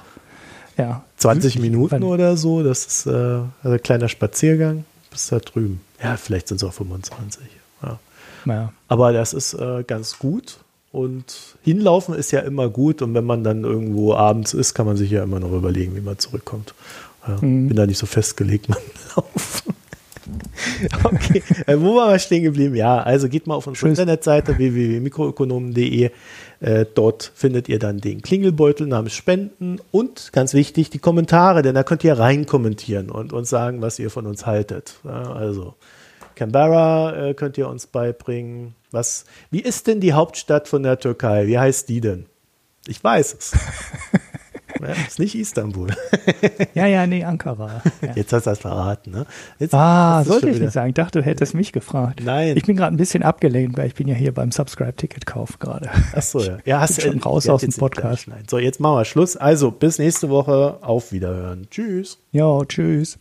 ja. 20 Minuten Wenn- oder so, das ist äh, also ein kleiner Spaziergang bis da drüben. Ja, vielleicht sind es auch 25. Ja. Ja. Aber das ist äh, ganz gut. Und hinlaufen ist ja immer gut. Und wenn man dann irgendwo abends ist, kann man sich ja immer noch überlegen, wie man zurückkommt. Ja, Mhm. Bin da nicht so festgelegt [laughs] beim Laufen. [laughs] okay, äh, wo waren wir stehen geblieben? Ja, also geht mal auf unsere. Internetseite www.mikroökonomen.de. Äh, dort findet ihr dann den Klingelbeutel namens Spenden und ganz wichtig die Kommentare, denn da könnt ihr rein kommentieren und uns sagen, was ihr von uns haltet. Ja, also Canberra äh, könnt ihr uns beibringen. Was, wie ist denn die Hauptstadt von der Türkei? Wie heißt die denn? Ich weiß es. [laughs] ja, ist nicht Istanbul. ja, ja, nee, Ankara. Ja. Jetzt hast du das verraten, ne? Jetzt Ah, sollte ich wieder. nicht sagen. Ich dachte, du hättest mich gefragt. Nein. Ich bin gerade ein bisschen abgelenkt, weil ich bin ja hier beim Subscribe-Ticket-Kauf gerade. Achso, ja. ja hast, bin schon raus ja, aus dem Podcast. So, jetzt machen wir Schluss. Also, bis nächste Woche. Auf Wiederhören. Tschüss. Ja, tschüss.